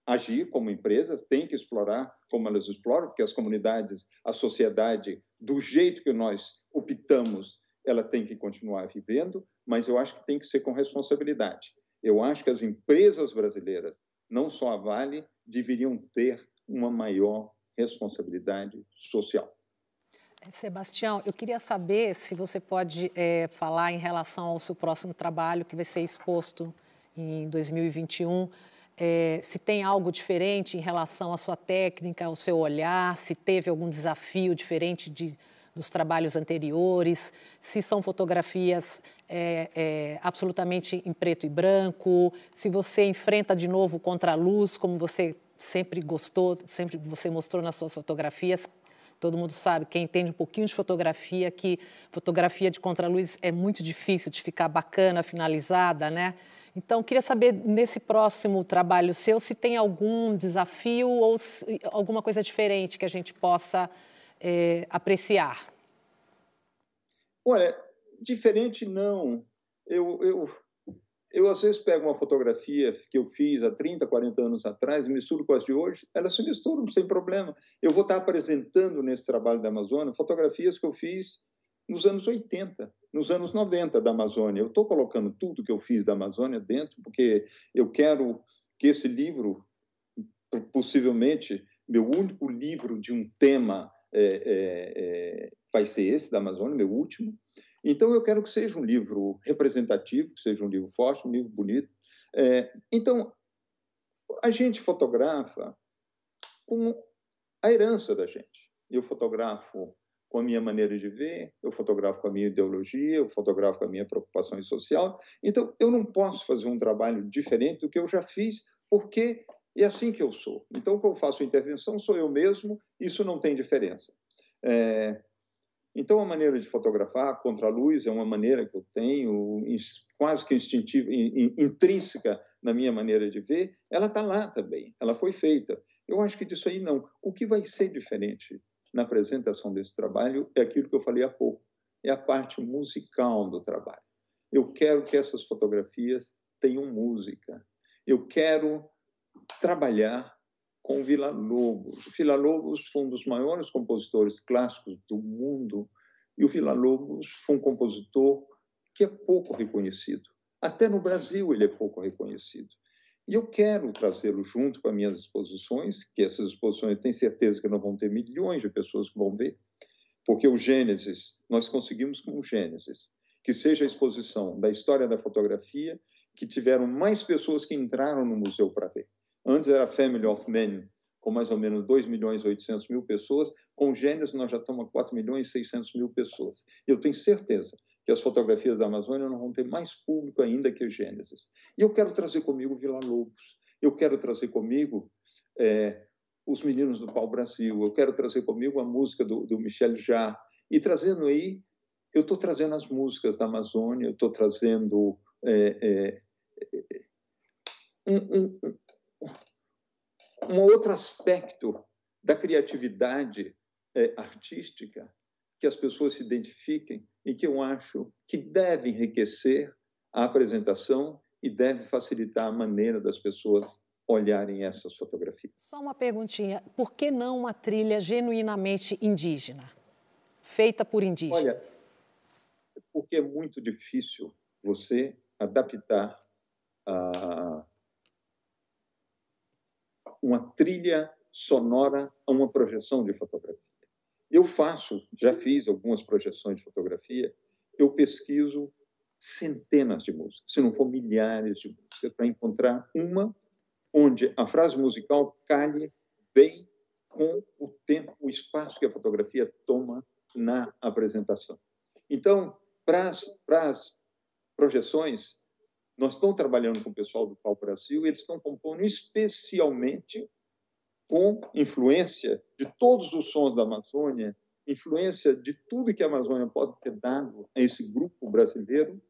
agir como empresas, têm que explorar como elas exploram, porque as comunidades, a sociedade, do jeito que nós optamos, ela tem que continuar vivendo, mas eu acho que tem que ser com responsabilidade. Eu acho que as empresas brasileiras, não só a Vale, deveriam ter uma maior responsabilidade social. Sebastião, eu queria saber se você pode é, falar em relação ao seu próximo trabalho que vai ser exposto em 2021. É, se tem algo diferente em relação à sua técnica, ao seu olhar, se teve algum desafio diferente de, dos trabalhos anteriores, se são fotografias é, é, absolutamente em preto e branco, se você enfrenta de novo contra a luz, como você sempre gostou, sempre você mostrou nas suas fotografias. Todo mundo sabe, quem entende um pouquinho de fotografia, que fotografia de contraluz é muito difícil de ficar bacana, finalizada, né? Então, queria saber, nesse próximo trabalho seu, se tem algum desafio ou se, alguma coisa diferente que a gente possa é, apreciar. Olha, diferente não. Eu, eu, eu, às vezes, pego uma fotografia que eu fiz há 30, 40 anos atrás e misturo com as de hoje, elas se misturam sem problema. Eu vou estar apresentando nesse trabalho da Amazônia fotografias que eu fiz nos anos 80, nos anos 90 da Amazônia. Eu estou colocando tudo que eu fiz da Amazônia dentro, porque eu quero que esse livro, possivelmente, meu único livro de um tema é, é, é, vai ser esse da Amazônia, meu último. Então, eu quero que seja um livro representativo, que seja um livro forte, um livro bonito. É, então, a gente fotografa com a herança da gente. Eu fotografo com a minha maneira de ver, eu fotografo com a minha ideologia, eu fotografo com a minha preocupação social. Então, eu não posso fazer um trabalho diferente do que eu já fiz, porque é assim que eu sou. Então, quando eu faço intervenção, sou eu mesmo, isso não tem diferença. É, então, a maneira de fotografar contra a luz é uma maneira que eu tenho, quase que instintiva, intrínseca na minha maneira de ver, ela está lá também, ela foi feita. Eu acho que disso aí não. O que vai ser diferente na apresentação desse trabalho é aquilo que eu falei há pouco, é a parte musical do trabalho. Eu quero que essas fotografias tenham música. Eu quero trabalhar com Vila Lobos. O Vila Lobos foi um dos maiores compositores clássicos do mundo e o Vila Lobos foi um compositor que é pouco reconhecido. Até no Brasil ele é pouco reconhecido. E eu quero trazê-lo junto as minhas exposições, que essas exposições eu tenho certeza que não vão ter milhões de pessoas que vão ver, porque o Gênesis, nós conseguimos com o Gênesis, que seja a exposição da história da fotografia, que tiveram mais pessoas que entraram no museu para ver. Antes era Family of Men, com mais ou menos 2 milhões e 800 mil pessoas. Com Gênesis, nós já estamos a 4 milhões e 600 mil pessoas. Eu tenho certeza que as fotografias da Amazônia não vão ter mais público ainda que o Gênesis. E eu quero trazer comigo Vila Lobos. Eu quero trazer comigo é, os meninos do Pau Brasil. Eu quero trazer comigo a música do, do Michel Jarre. E trazendo aí, eu estou trazendo as músicas da Amazônia, eu estou trazendo é, é, é um, um, um outro aspecto da criatividade é, artística que as pessoas se identifiquem e que eu acho que deve enriquecer a apresentação e deve facilitar a maneira das pessoas olharem essas fotografias. Só uma perguntinha: por que não uma trilha genuinamente indígena, feita por indígenas? Olha, porque é muito difícil você adaptar a uma trilha sonora a uma projeção de fotografia. Eu faço, já fiz algumas projeções de fotografia, eu pesquiso centenas de músicas, se não for milhares de músicas, para encontrar uma onde a frase musical calhe bem com o tempo, o espaço que a fotografia toma na apresentação. Então, para as projeções, nós estamos trabalhando com o pessoal do Pau Brasil, e eles estão compondo especialmente com influência de todos os sons da Amazônia, influência de tudo que a Amazônia pode ter dado a esse grupo brasileiro,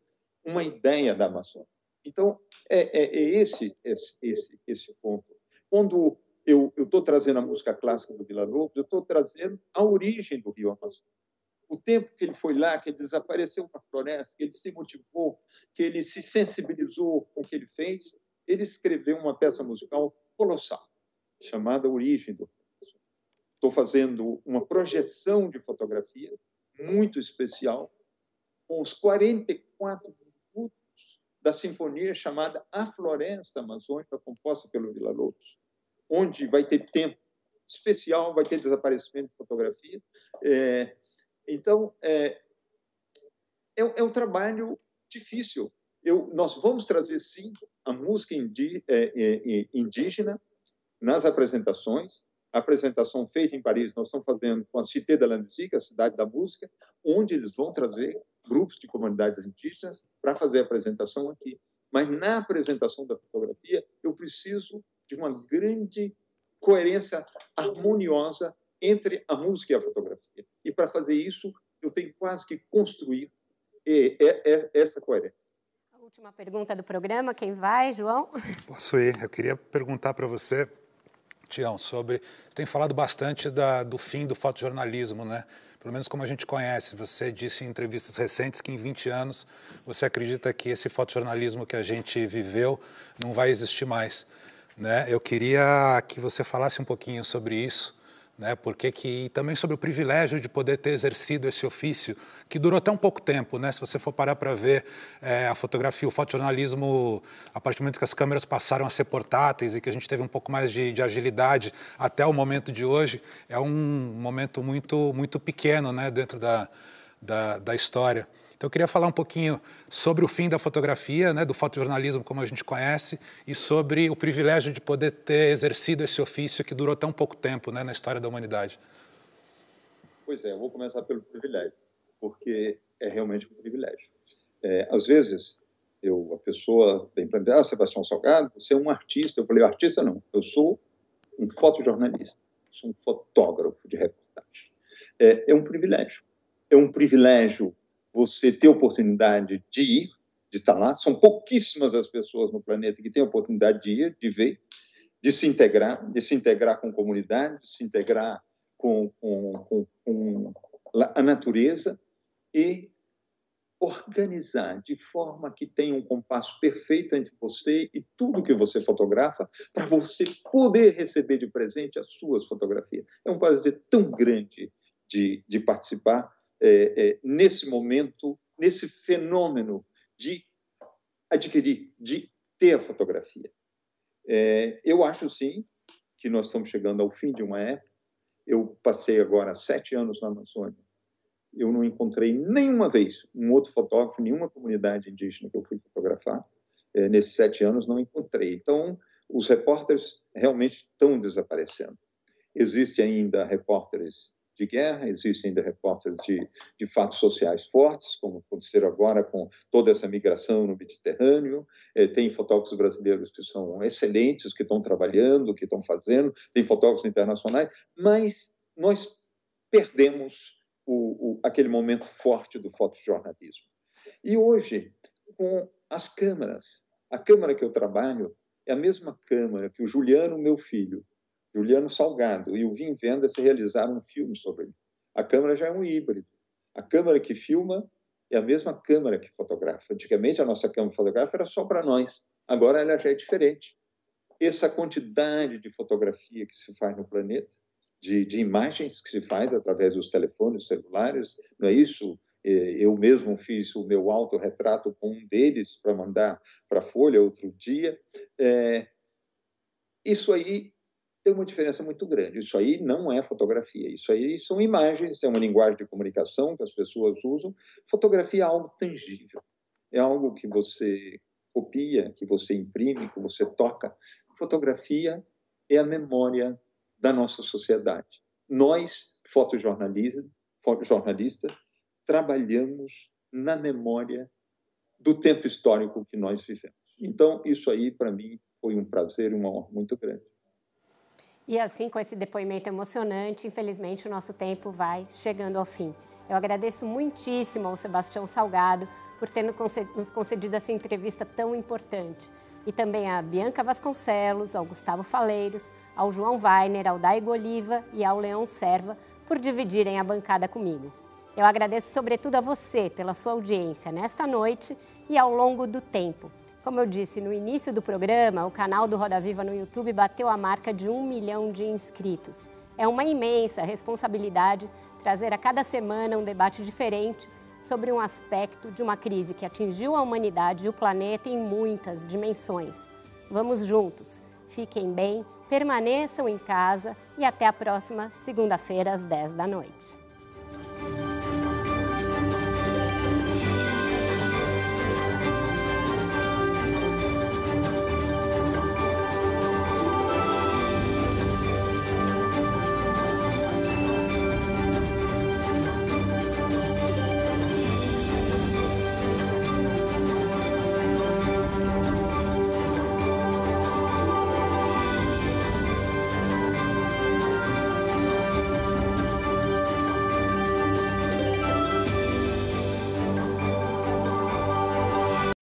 uma ideia da Amazônia. Então, é, é, é esse, esse, esse, esse ponto. Quando eu estou trazendo a música clássica do Vila Lobos, eu estou trazendo a origem do Rio Amazonas. O tempo que ele foi lá, que ele desapareceu na floresta, que ele se motivou, que ele se sensibilizou com o que ele fez, ele escreveu uma peça musical colossal, chamada Origem do Rio Estou fazendo uma projeção de fotografia muito especial, com os 44 da sinfonia chamada A Floresta Amazônica, composta pelo Vila Lobos, onde vai ter tempo especial, vai ter desaparecimento de fotografia. É, então, é, é, é, um trabalho difícil. Eu, nós vamos trazer, sim, a música indi, é, é, é indígena nas apresentações, a apresentação feita em Paris, nós estamos fazendo com a Cité de la Musique, a cidade da música, onde eles vão trazer grupos de comunidades indígenas para fazer a apresentação aqui. Mas na apresentação da fotografia, eu preciso de uma grande coerência harmoniosa entre a música e a fotografia. E para fazer isso, eu tenho quase que construir essa coerência. A última pergunta do programa, quem vai, João? Posso ir. Eu queria perguntar para você Tião, sobre. Você tem falado bastante da, do fim do fotojornalismo, né? Pelo menos como a gente conhece. Você disse em entrevistas recentes que em 20 anos você acredita que esse fotojornalismo que a gente viveu não vai existir mais. Né? Eu queria que você falasse um pouquinho sobre isso né? Porque que e também sobre o privilégio de poder ter exercido esse ofício que durou até um pouco tempo, né? Se você for parar para ver é, a fotografia, o fotojornalismo, a partir do momento que as câmeras passaram a ser portáteis e que a gente teve um pouco mais de, de agilidade até o momento de hoje, é um momento muito muito pequeno, né? Dentro da, da, da história. Então, eu queria falar um pouquinho sobre o fim da fotografia, né, do fotojornalismo como a gente conhece, e sobre o privilégio de poder ter exercido esse ofício que durou tão pouco tempo né, na história da humanidade. Pois é, eu vou começar pelo privilégio, porque é realmente um privilégio. É, às vezes, eu, a pessoa vem para ah, Sebastião Salgado, você é um artista. Eu falei, artista não, eu sou um fotojornalista, sou um fotógrafo de reportagem. É, é um privilégio. É um privilégio você ter oportunidade de ir, de estar lá. São pouquíssimas as pessoas no planeta que têm a oportunidade de ir, de ver, de se integrar, de se integrar com a comunidade, de se integrar com, com, com, com a natureza e organizar de forma que tenha um compasso perfeito entre você e tudo que você fotografa, para você poder receber de presente as suas fotografias. É um prazer tão grande de, de participar é, é, nesse momento, nesse fenômeno de adquirir, de ter a fotografia. É, eu acho, sim, que nós estamos chegando ao fim de uma época. Eu passei agora sete anos na Amazônia. Eu não encontrei nenhuma vez um outro fotógrafo, nenhuma comunidade indígena que eu fui fotografar. É, nesses sete anos, não encontrei. Então, os repórteres realmente estão desaparecendo. Existem ainda repórteres de guerra, existem ainda repórteres de, de fatos sociais fortes, como aconteceram agora com toda essa migração no Mediterrâneo. É, tem fotógrafos brasileiros que são excelentes, que estão trabalhando, que estão fazendo, tem fotógrafos internacionais, mas nós perdemos o, o, aquele momento forte do fotojornalismo. E hoje, com as câmeras, a câmera que eu trabalho é a mesma câmera que o Juliano, meu filho, Juliano Salgado e o Vim Vendas realizaram um filme sobre ele. A câmera já é um híbrido. A câmera que filma é a mesma câmera que fotografa. Antigamente, a nossa câmera fotográfica era só para nós. Agora, ela já é diferente. Essa quantidade de fotografia que se faz no planeta, de, de imagens que se faz através dos telefones celulares, não é isso? É, eu mesmo fiz o meu autorretrato com um deles para mandar para a Folha outro dia. É, isso aí tem uma diferença muito grande. Isso aí não é fotografia, isso aí são imagens, é uma linguagem de comunicação que as pessoas usam. Fotografia é algo tangível. é algo que você copia, que você imprime, que você toca. Fotografia é a memória da nossa sociedade. Nós, fotojornalistas, jornalistas, trabalhamos na memória do tempo histórico que nós vivemos. Então, isso aí, para mim, foi um prazer e uma honra muito grande. E assim, com esse depoimento emocionante, infelizmente o nosso tempo vai chegando ao fim. Eu agradeço muitíssimo ao Sebastião Salgado por ter nos concedido essa entrevista tão importante. E também a Bianca Vasconcelos, ao Gustavo Faleiros, ao João Weiner, ao Daigo Oliva e ao Leão Serva por dividirem a bancada comigo. Eu agradeço sobretudo a você pela sua audiência nesta noite e ao longo do tempo. Como eu disse no início do programa, o canal do Roda Viva no YouTube bateu a marca de um milhão de inscritos. É uma imensa responsabilidade trazer a cada semana um debate diferente sobre um aspecto de uma crise que atingiu a humanidade e o planeta em muitas dimensões. Vamos juntos. Fiquem bem, permaneçam em casa e até a próxima segunda-feira às 10 da noite.